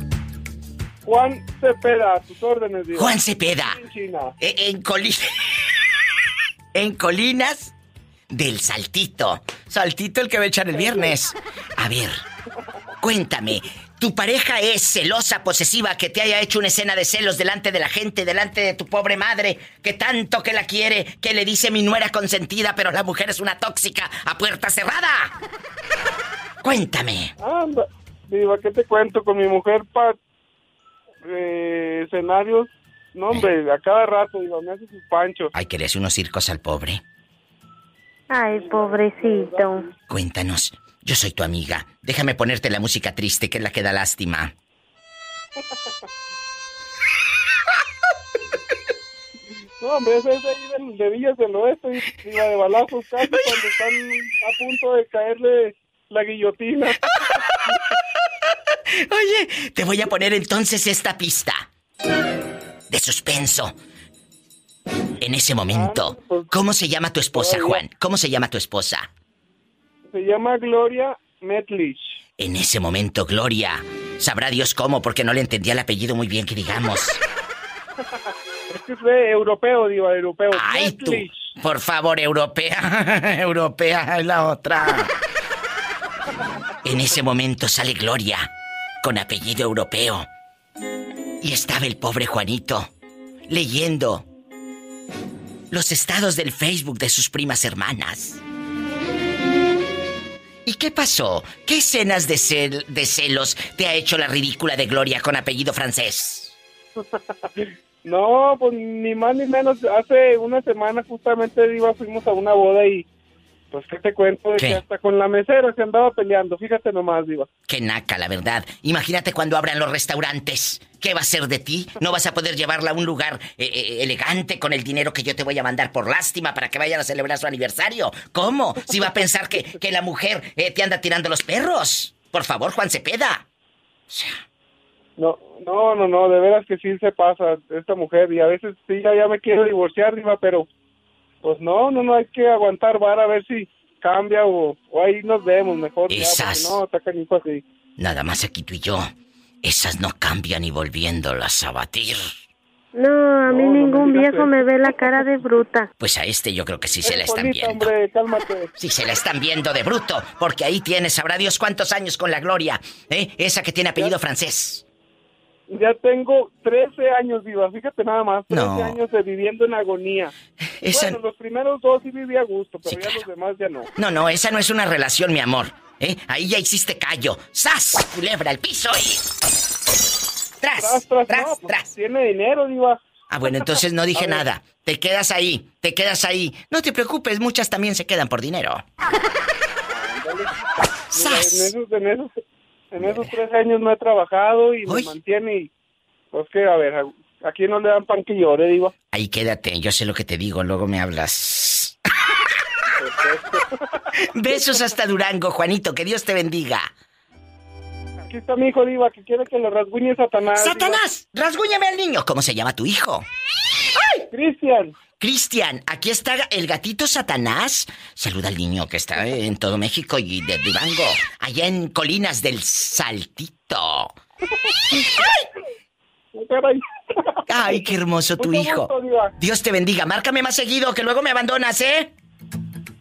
Juan Cepeda, a tus órdenes, Diva. Juan Cepeda. En China. Eh, En, coli- en colinas del Saltito. Saltito el que va a echar el viernes. A ver, cuéntame. ¿Tu pareja es celosa, posesiva, que te haya hecho una escena de celos delante de la gente, delante de tu pobre madre, que tanto que la quiere, que le dice mi nuera consentida, pero la mujer es una tóxica a puerta cerrada? Cuéntame. Anda, Diva, ¿qué te cuento? Con mi mujer para eh, escenarios. No, hombre, a cada rato, Diva, me hace sus panchos. Ay, que le hace unos circos al pobre. Ay, pobrecito. Cuéntanos. Yo soy tu amiga. Déjame ponerte la música triste, que es la que da lástima. No, hombre, ese es de ahí de Villas del Oeste, Diva, de balazos casi cuando están a punto de caerle la guillotina. Oye, te voy a poner entonces esta pista. De suspenso. En ese momento, ¿cómo se llama tu esposa, Juan? ¿Cómo se llama tu esposa? Se llama Gloria Metlich. En ese momento, Gloria, Sabrá Dios cómo, porque no le entendía el apellido muy bien, que digamos. Es que de europeo, diva, europeo. Ay, tú. Por favor, europea. europea es la otra. En ese momento sale Gloria, con apellido europeo. Y estaba el pobre Juanito, leyendo los estados del Facebook de sus primas hermanas. ¿Y qué pasó? ¿Qué escenas de, cel- de celos te ha hecho la ridícula de Gloria con apellido francés? No, pues ni más ni menos. Hace una semana justamente, diva, fuimos a una boda y... Pues, ¿qué te cuento? De ¿Qué? que hasta con la mesera se andaba peleando. Fíjate nomás, diva. Qué naca, la verdad. Imagínate cuando abran los restaurantes. ¿Qué va a ser de ti? ¿No vas a poder llevarla a un lugar eh, eh, elegante con el dinero que yo te voy a mandar por lástima para que vayan a celebrar su aniversario? ¿Cómo? Si va a pensar que, que la mujer eh, te anda tirando los perros. Por favor, Juan Cepeda. No, no, no, no, de veras que sí se pasa esta mujer y a veces sí, ya, ya me quiero divorciar, diva, pero pues no, no, no, hay que aguantar vara a ver si cambia o, o ahí nos vemos mejor. ya, Esas. no, está canijo así. Nada más aquí tú y yo. Esas no cambian y volviéndolas a batir. No, a mí ningún viejo me ve la cara de bruta. Pues a este yo creo que sí se la están viendo. hombre, cálmate. Sí se la están viendo de bruto, porque ahí tienes, sabrá Dios cuántos años con la Gloria, ¿eh? Esa que tiene apellido francés. Ya tengo 13 años, diva, fíjate nada más, 13 No. años de viviendo en agonía. Esa- Bueno, los primeros dos sí viví a gusto, pero ya los demás ya no. No, no, esa no es una relación, mi amor. ¿eh? Ahí ya hiciste callo. ¡Sas! Culebra al piso y. ¡Tras! Tras, tras, ¡Tras! no, pues. Tiene dinero, diva. Ah, bueno, entonces no dije nada. Te quedas ahí, te quedas ahí. No te preocupes, muchas también se quedan por dinero. Mira, en esos, en esos, en esos tres años no he trabajado y me mantiene y... Pues que, a ver, aquí no le dan pan que llore, diva. Ahí quédate, yo sé lo que te digo, luego me hablas. Besos hasta Durango, Juanito, que Dios te bendiga. Aquí está mi hijo, diva, que quiere que lo rasguñe Satanás. diva. ¡Satanás! ¡Rasguñame al niño! ¿Cómo se llama tu hijo? Cristian. Cristian, aquí está el gatito Satanás. Saluda al niño que está en todo México y de Durango, allá en Colinas del Saltito. ¡Ay, qué hermoso tu Mucho hijo! gusto. Dios te bendiga. Márcame más seguido, que luego me abandonas, ¿eh?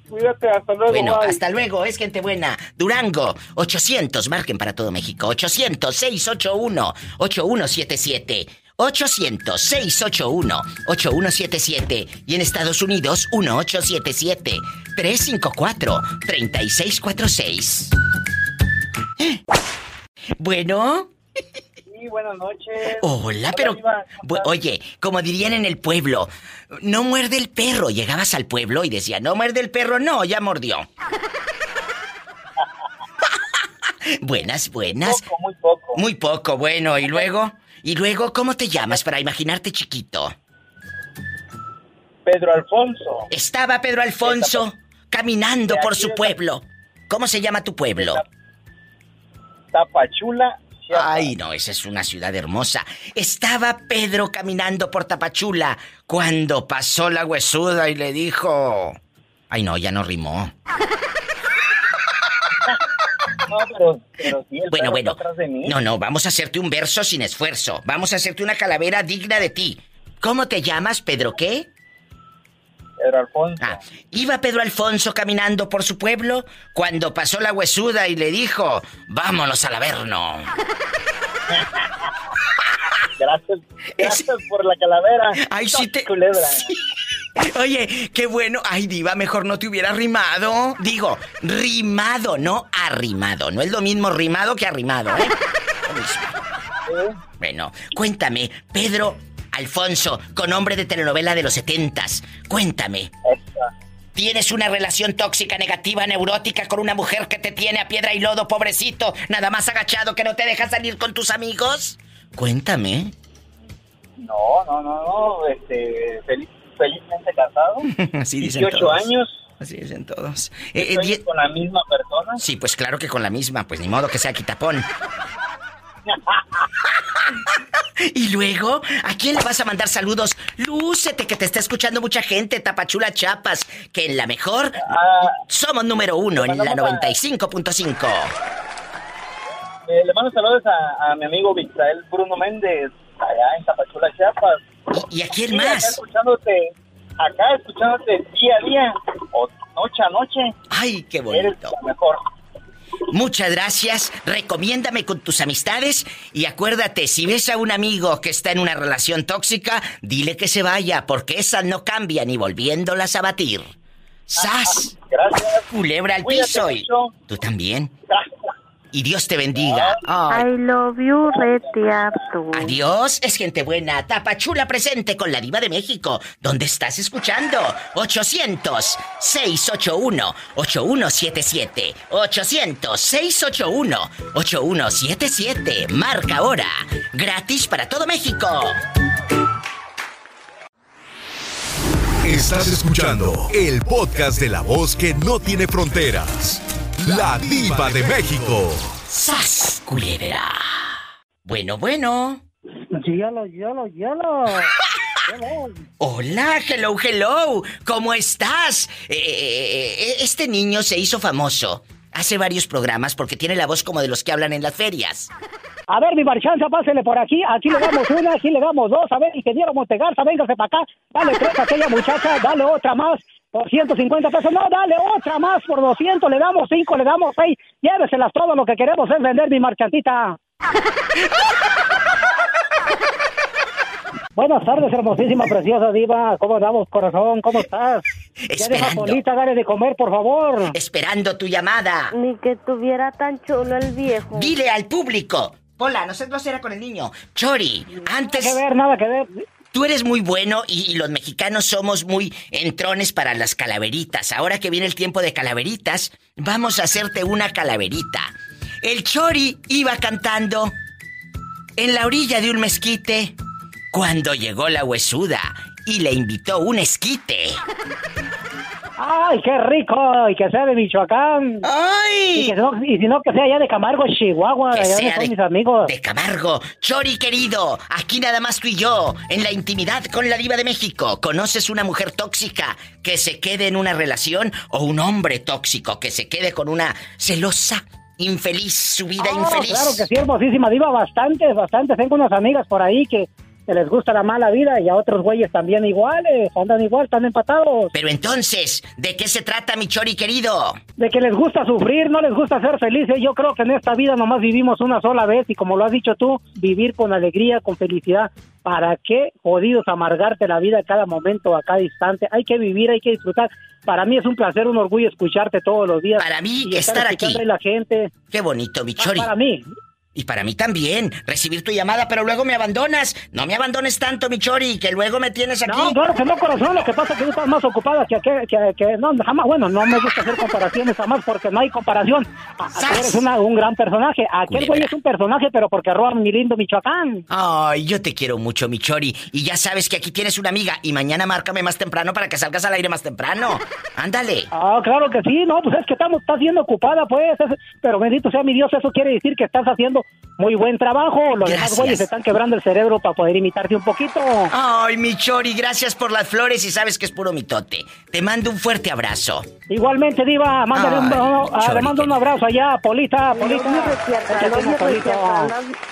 Cuídate, hasta luego. Bueno, bye. hasta luego, es gente buena. Durango, 800, marquen para todo México. 800-681-8177. 800-681-8177. Y en Estados Unidos, 1877-354-3646. Bueno. Sí, buenas noches. Hola, pero... Diva. Bu- Oye, como dirían en el pueblo, no muerde el perro. Llegabas al pueblo y decía, no muerde el perro, no, ya mordió. buenas, buenas. Poco, muy poco. Muy poco, bueno, y luego, y luego, ¿cómo te llamas para imaginarte chiquito? Pedro Alfonso. Estaba Pedro Alfonso caminando por su pueblo. ¿Cómo se llama tu pueblo? Tapachula. Ay, no, esa es una ciudad hermosa. Estaba Pedro caminando por Tapachula cuando pasó la huesuda y le dijo... Ay, no, ya no rimó. No, pero, pero sí, el Bueno, bueno. está atrás de mí. No, no, vamos a hacerte un verso sin esfuerzo. Vamos a hacerte una calavera digna de ti. ¿Cómo te llamas, Pedro qué? Pedro Alfonso. Ah, iba Pedro Alfonso caminando por su pueblo cuando pasó la huesuda y le dijo, vámonos al Averno. Gracias, gracias por la calavera. Ay, sí te... Culebra. Oye, qué bueno. Ay, diva, mejor no te hubiera rimado. Digo, rimado, no arrimado. No es lo mismo rimado que arrimado, ¿eh? Bueno, cuéntame, Pedro Alfonso, con nombre de telenovela de los setentas. Cuéntame. ¿Tienes una relación tóxica, negativa, neurótica con una mujer que te tiene a piedra y lodo, pobrecito, nada más agachado que no te deja salir con tus amigos? Cuéntame. No, no, no, no. Este, feliz- felizmente casado. Así dicen 18 todos. años. Así dicen todos. Eh, eh, die- con la misma persona. Sí, pues claro que con la misma, pues ni modo que sea quitapón. y luego, ¿a quién le vas a mandar saludos? Lúcete, que te está escuchando mucha gente, Tapachula Chapas, que en la mejor somos número uno en la 95.5. eh, le mando saludos a, a mi amigo Victael Bruno Méndez, allá en Tapachula, Chiapas. ¿Y, a quién Sí, más? Acá escuchándote, acá escuchándote día a día, o noche a noche. Ay, qué Eres bonito. mejor. Muchas gracias. Recomiéndame con tus amistades y acuérdate, si ves a un amigo que está en una relación tóxica, dile que se vaya, porque esas no cambian y volviéndolas a batir. ¡Sas! Gracias. Culebra al Cuídate piso y... mucho. Tú también. Y Dios te bendiga. Ay. I love you, retiarto. Adiós, es gente buena. Tapachula presente con la diva de México. ¿Dónde estás escuchando? 800-681-8177. 800-681-8177. Marca ahora. Gratis para todo México. Estás escuchando el podcast de la voz que no tiene fronteras. La diva de México. ¡Sas, culebra! Bueno, bueno. Hielo, hielo, hielo. Hola, hello, hello. ¿Cómo estás? Eh, eh, eh, este niño se hizo famoso. Hace varios programas porque tiene la voz como de los que hablan en las ferias. A ver, mi marchanza, pásele por aquí. Aquí le damos una, aquí le damos dos. A ver, ingeniero Montegarza, véngase para acá. Dale tres a aquella muchacha, dale otra más por 150 pesos. No, dale otra más por 200. Le damos cinco, le damos seis. Lléveselas todo. Lo que queremos es vender mi marchantita. Buenas tardes, hermosísima, preciosa diva. ¿Cómo andamos, corazón? ¿Cómo estás? Ya deja Esperando. Polita, dale de comer, por favor. Esperando tu llamada. Ni que tuviera tan chulo el viejo. Dile al público. Hola, no sé grosera con el niño. Chori, antes... Nada que ver, nada que ver. Tú eres muy bueno y, los mexicanos somos muy entrones para las calaveritas. Ahora que viene el tiempo de calaveritas, vamos a hacerte una calaverita. El Chori iba cantando en la orilla de un mezquite cuando llegó la huesuda y le invitó un esquite. ¡Ay, qué rico! Y que sea de Michoacán. ¡Ay! Y, que no- y si no, que sea allá de Camargo, Chihuahua. Que allá sea de, mis amigos. de Camargo. Chori querido, aquí nada más tú y yo, en la intimidad con la diva de México. ¿Conoces una mujer tóxica que se quede en una relación o un hombre tóxico que se quede con una celosa, infeliz, su vida Ah, infeliz? Claro que sí, hermosísima diva, bastante, bastante. Tengo unas amigas por ahí que, que les gusta la mala vida y a otros güeyes también iguales, andan igual, están empatados. Pero entonces, ¿de qué se trata mi Chori querido? De que les gusta sufrir, no les gusta ser felices. Yo creo que en esta vida nomás vivimos una sola vez y como lo has dicho tú, vivir con alegría, con felicidad. ¿Para qué jodidos amargarte la vida a cada momento, a cada instante? Hay que vivir, hay que disfrutar. Para mí es un placer, un orgullo escucharte todos los días. Para mí, y estar aquí. la gente. Qué bonito, mi Ah, Chori. Para mí, Y para mí también, recibir tu llamada, pero luego me abandonas. No me abandones tanto, mi Chori, que luego me tienes aquí. No, claro que no, corazón. Lo que pasa es que tú estás más ocupada que, que, que, que- no, jamás. Bueno, no me gusta hacer comparaciones jamás porque no hay comparación. A- a- tú eres una- un gran personaje. Aquel güey es un personaje, pero porque roba mi lindo Michoacán. Ay, yo te quiero mucho, mi Chori. Y ya sabes que aquí tienes una amiga. Y mañana márcame más temprano para que salgas al aire más temprano. Ándale. Ah, claro que sí. No, pues es que estamos, estás siendo ocupada, pues. es- pero bendito sea mi Dios, eso quiere decir que estás haciendo muy buen trabajo. Los demás Gracias. güeyes se están quebrando el cerebro para poder imitarte un poquito. Ay, mi Chori, gracias por las flores y sabes que es puro mitote. Te mando un fuerte abrazo. Igualmente, Diva, mándale un, Ay, no, ah, le mando un abrazo allá, Polita, Polita.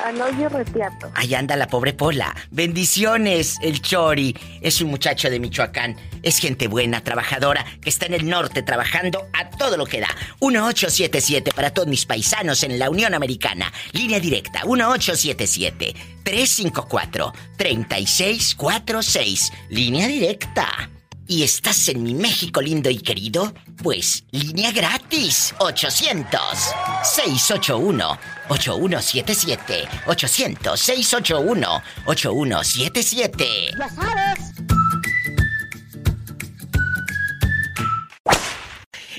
Aloye retiato. Ahí anda la pobre Pola. Bendiciones, el Chori. Es un muchacho de Michoacán. Es gente buena, trabajadora, que está en el norte trabajando a todo lo que da. 1877 para todos mis paisanos en la Unión Americana. Línea directa, 1877-354-3646. Línea directa. ¿Y estás en mi México lindo y querido? Pues línea gratis. 800-681-8177. 800-681-8177. Ya sabes.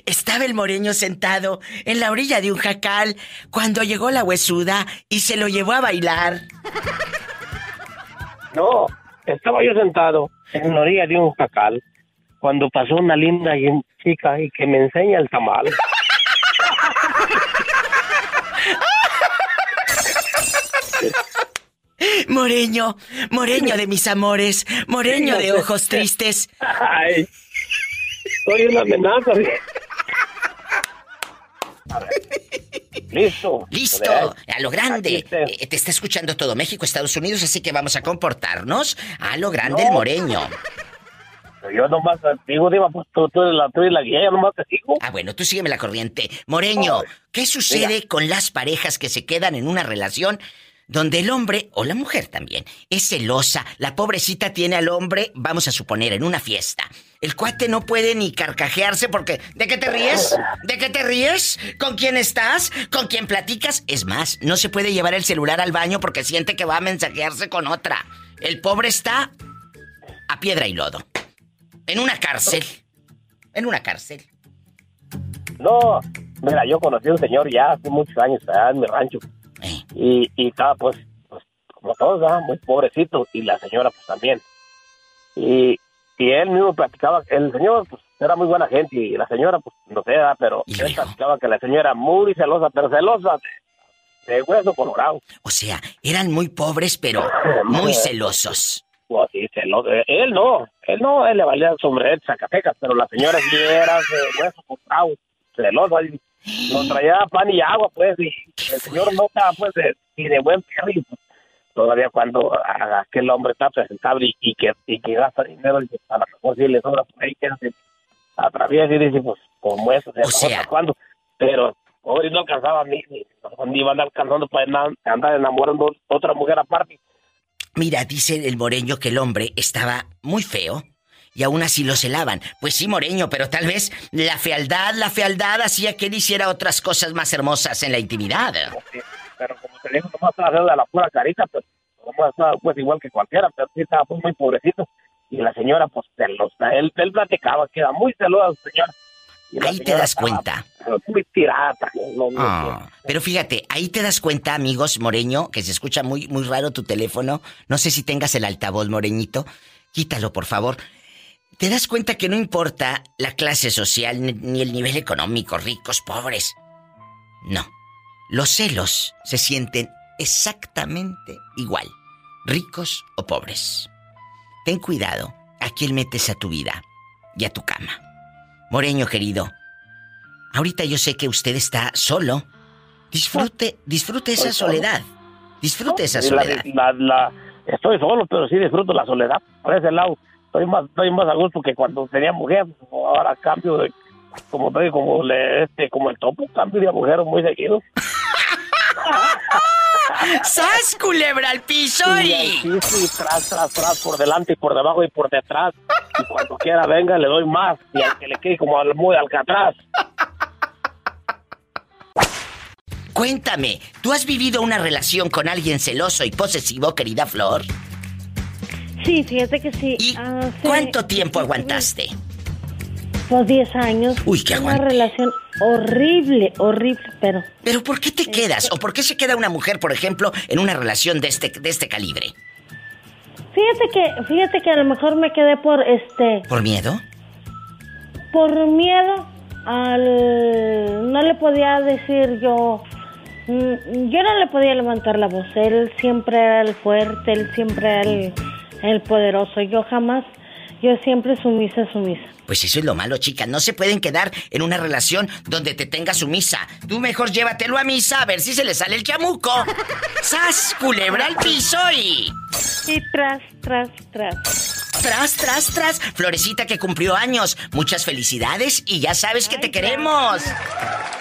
Estaba el moreño sentado en la orilla de un jacal cuando llegó la huesuda y se lo llevó a bailar. No, estaba yo sentado en la orilla de un jacal cuando pasó una linda chica y que me enseña el tamal. Moreño, moreño de mis amores, moreño de ojos tristes. Ay, soy una amenaza. Listo. Listo, a lo grande. Eh, te está escuchando todo México, Estados Unidos, así que vamos a comportarnos a lo grande el moreño. Yo nomás digo, Diva, pues tú, eres la, tú eres la guía, yo nomás te sigo. Ah, bueno, tú sígueme la corriente. Moreño, ¿qué sucede con las parejas que se quedan en una relación donde el hombre, o la mujer también, es celosa? La pobrecita tiene al hombre, vamos a suponer, en una fiesta. El cuate no puede ni carcajearse porque... ¿De qué te ríes? ¿De qué te ríes? ¿Con quién estás? ¿Con quién platicas? Es más, no se puede llevar el celular al baño porque siente que va a mensajearse con otra. El pobre está a piedra y lodo. En una cárcel. En una cárcel. No, mira, yo conocí a un señor ya hace muchos años allá en mi rancho. Eh. Y, y estaba pues, pues como todos, muy pobrecito. Y la señora pues también. Y, y él mismo platicaba, el señor pues era muy buena gente y la señora pues no sé, pero él platicaba que la señora era muy celosa, pero celosa de, de hueso colorado. O sea, eran muy pobres, pero muy celosos. Pues sí, celoso. Él no, él no, él le valía el sombrero Zacatecas, pero la señora sí era de hueso colorado, celosa. Y nos traía pan y agua, pues, y el señor no estaba, pues, de, y de buen perro, y, pues, todavía cuando a- aquel hombre está presentable y, y que, y que gasta dinero, dice, a lo mejor sí le sobra por ahí, que se atraviesa y dice, pues, como eso, O sea- cuando, pero, pobre, no alcanzaba ni, ni, ni iba a andar cansando para andar enamorando otra mujer aparte. Mira, dice el moreño que el hombre estaba muy feo y aún así lo celaban. Pues sí, moreño, pero tal vez la fealdad, la fealdad hacía que él hiciera otras cosas más hermosas en la intimidad. Pero como te digo, nomás estaba de la pura carita, pues, nomás estaba, pues, igual que cualquiera, pero sí estaba, pues, muy pobrecito. Y la señora, pues, celosa, él, él platicaba que era muy celosa, señora. Y la Ahí te señora das cuenta. Muy también, no, no, Ah, pero fíjate, ahí te das cuenta, amigos, Moreño, que se escucha muy, muy raro tu teléfono. No sé si tengas el altavoz, Moreñito. Quítalo, por favor. Te das cuenta que no importa la clase social ni el nivel económico, ricos, pobres. No. Los celos se sienten exactamente igual, ricos o pobres. Ten cuidado a quién metes a tu vida y a tu cama. Moreño querido, ahorita yo sé que usted está solo. Disfrute, disfrute esa soledad. Disfrute esa Sí, la- soledad. la- la- estoy solo, pero sí disfruto la soledad. Por ese lado, estoy más, estoy más a gusto que cuando tenía mujer. Ahora cambio de, como como, le, este, como el topo, cambio de mujer muy seguido. ¡Sas, culebra al piso Sí, sí, sí, tras, tras, tras, por delante y por debajo y por detrás. Y cuando quiera venga le doy más y al que le quede como al muy alcatraz. Cuéntame, ¿tú has vivido una relación con alguien celoso y posesivo, querida Flor? Sí, fíjate que sí. ¿Y Hace- cuánto tiempo aguantaste? Pues 10 años. Uy, qué Una relación horrible, horrible, pero... ¿Pero por qué te quedas? ¿O por qué se queda una mujer, por ejemplo, en una relación de este, de este calibre? Fíjate que, fíjate que a lo mejor me quedé por este, ¿Por miedo? por miedo al, no le podía decir yo, mm, yo no le podía levantar la voz. Él siempre era el fuerte, él siempre era el, el poderoso. Yo jamás, yo siempre sumisa, sumisa. Pues eso es lo malo, chicas. No se pueden quedar en una relación donde te tenga sumisa. Tú mejor llévatelo a misa a ver si se le sale el chamuco. ¡Sas! Culebra al piso y. Y tras, tras, tras. Tras, tras, tras. Florecita que cumplió años. Muchas felicidades y ya sabes que te queremos.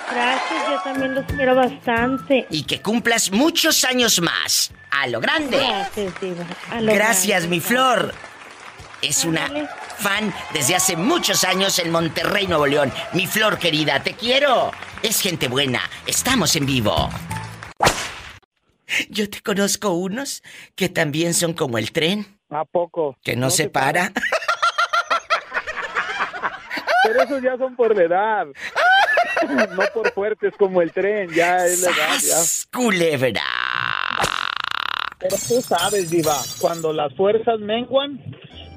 Gracias, yo también los quiero bastante. Y que cumplas muchos años más. A lo grande. Gracias, Diva. A lo Gracias, grande. mi Flor. Es una fan desde hace muchos años en Monterrey, Nuevo León. Mi Flor querida, te quiero. Es gente buena. Estamos en vivo. Yo te conozco unos que también son como el tren, ¿A poco? que no, se para. Pero esos ya son por la edad. No por fuertes como el tren, ya es la edad, ya. ¡Sas, culebra! Pero tú sabes, Diva, cuando las fuerzas menguan,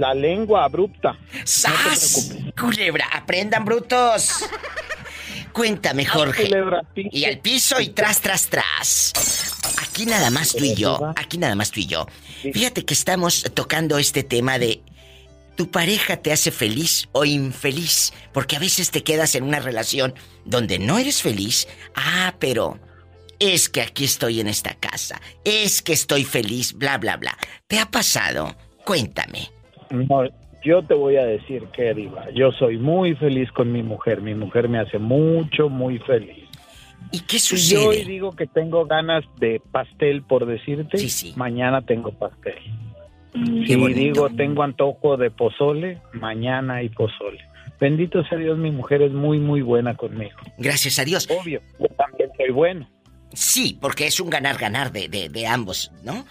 la lengua abrupta. ¡Sas! Culebra, aprendan brutos. Cuéntame, Jorge. culebra. Y al piso y tras, tras, tras. Aquí nada más tú y yo. Aquí nada más tú y yo. Fíjate que estamos tocando este tema de tu pareja te hace feliz o infeliz. Porque a veces te quedas en una relación donde no eres feliz. Ah, pero es que aquí estoy en esta casa, es que estoy feliz, bla, bla, bla. ¿Te ha pasado? Cuéntame. No, yo te voy a decir que, Diva, yo soy muy feliz con mi mujer. Mi mujer me hace mucho, muy feliz. ¿Y qué Si yo sucede? hoy digo que tengo ganas de pastel, por decirte, mañana tengo pastel. Si digo tengo antojo de pozole, mañana hay pozole. Bendito sea Dios, mi mujer es muy, muy buena conmigo. Gracias a Dios. Obvio, yo también soy bueno. Sí, porque es un ganar-ganar de, de- de ambos, ¿no?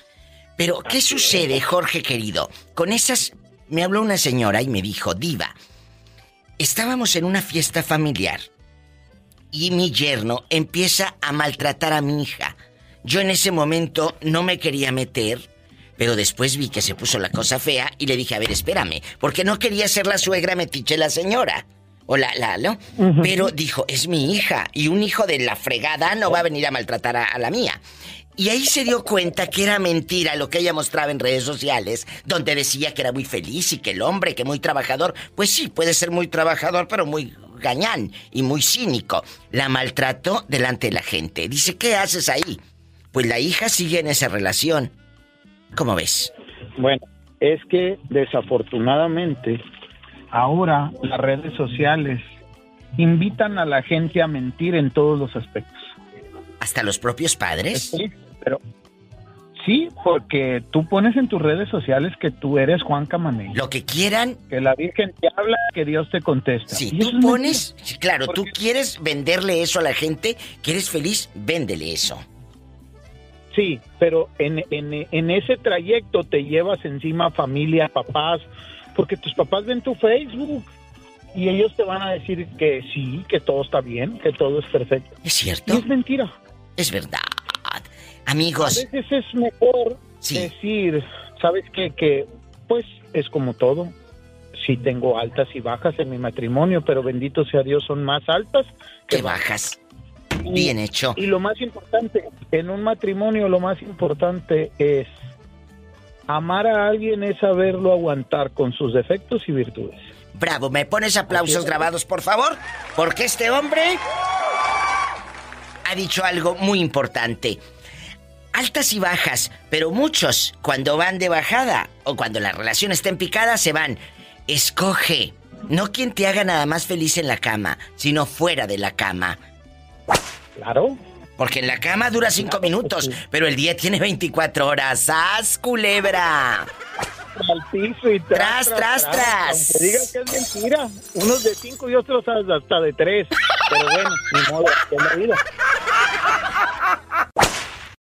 Pero, ¿qué sucede, Jorge querido? Con esas... Me habló una señora y me dijo, Diva, estábamos en una fiesta familiar y mi yerno empieza a maltratar a mi hija. Yo en ese momento no me quería meter, pero después vi que se puso la cosa fea y le dije, a ver, espérame, porque no quería ser la suegra metiche la señora. O la, la, ¿no? Pero dijo, es mi hija y un hijo de la fregada no va a venir a maltratar a, a la mía. Y ahí se dio cuenta que era mentira lo que ella mostraba en redes sociales, donde decía que era muy feliz y que el hombre, que muy trabajador, pues sí, puede ser muy trabajador, pero muy gañán y muy cínico. La maltrató delante de la gente. Dice, ¿qué haces ahí? Pues la hija sigue en esa relación. ¿Cómo ves? Bueno, es que desafortunadamente ahora las redes sociales invitan a la gente a mentir en todos los aspectos. ¿Hasta los propios padres? Sí, pero sí, porque tú pones en tus redes sociales que tú eres Juan Camaney. Lo que quieran. Que la Virgen te habla, que Dios te contesta. Y eso tú es pones, sí, claro, tú quieres venderle eso a la gente, que eres feliz, véndele eso. Sí, pero en, en, en ese trayecto te llevas encima familia, papás, porque tus papás ven tu Facebook y ellos te van a decir que sí, que todo está bien, que todo es perfecto. ¿Es cierto? Y es mentira. Es verdad. Amigos. A veces es mejor decir, ¿sabes qué? Que pues es como todo. Sí tengo altas y bajas en mi matrimonio, pero bendito sea Dios, son más altas que bajas. Bien hecho. Y lo más importante, en un matrimonio lo más importante es amar a alguien es saberlo aguantar con sus defectos y virtudes. Bravo, ¿me pones aplausos grabados, por favor? Porque este hombre ha dicho algo muy importante. Altas y bajas, pero muchos cuando van de bajada o cuando la relación está en picada se van. Escoge, no quien te haga nada más feliz en la cama, sino fuera de la cama. Claro. Porque en la cama dura cinco minutos, pero el día tiene 24 horas. ¡Sas, culebra! Al piso y tras, Tras, tras, tras. Aunque que es mentira. Unos de cinco y otros hasta de tres. Pero bueno, ni modo, es la vida.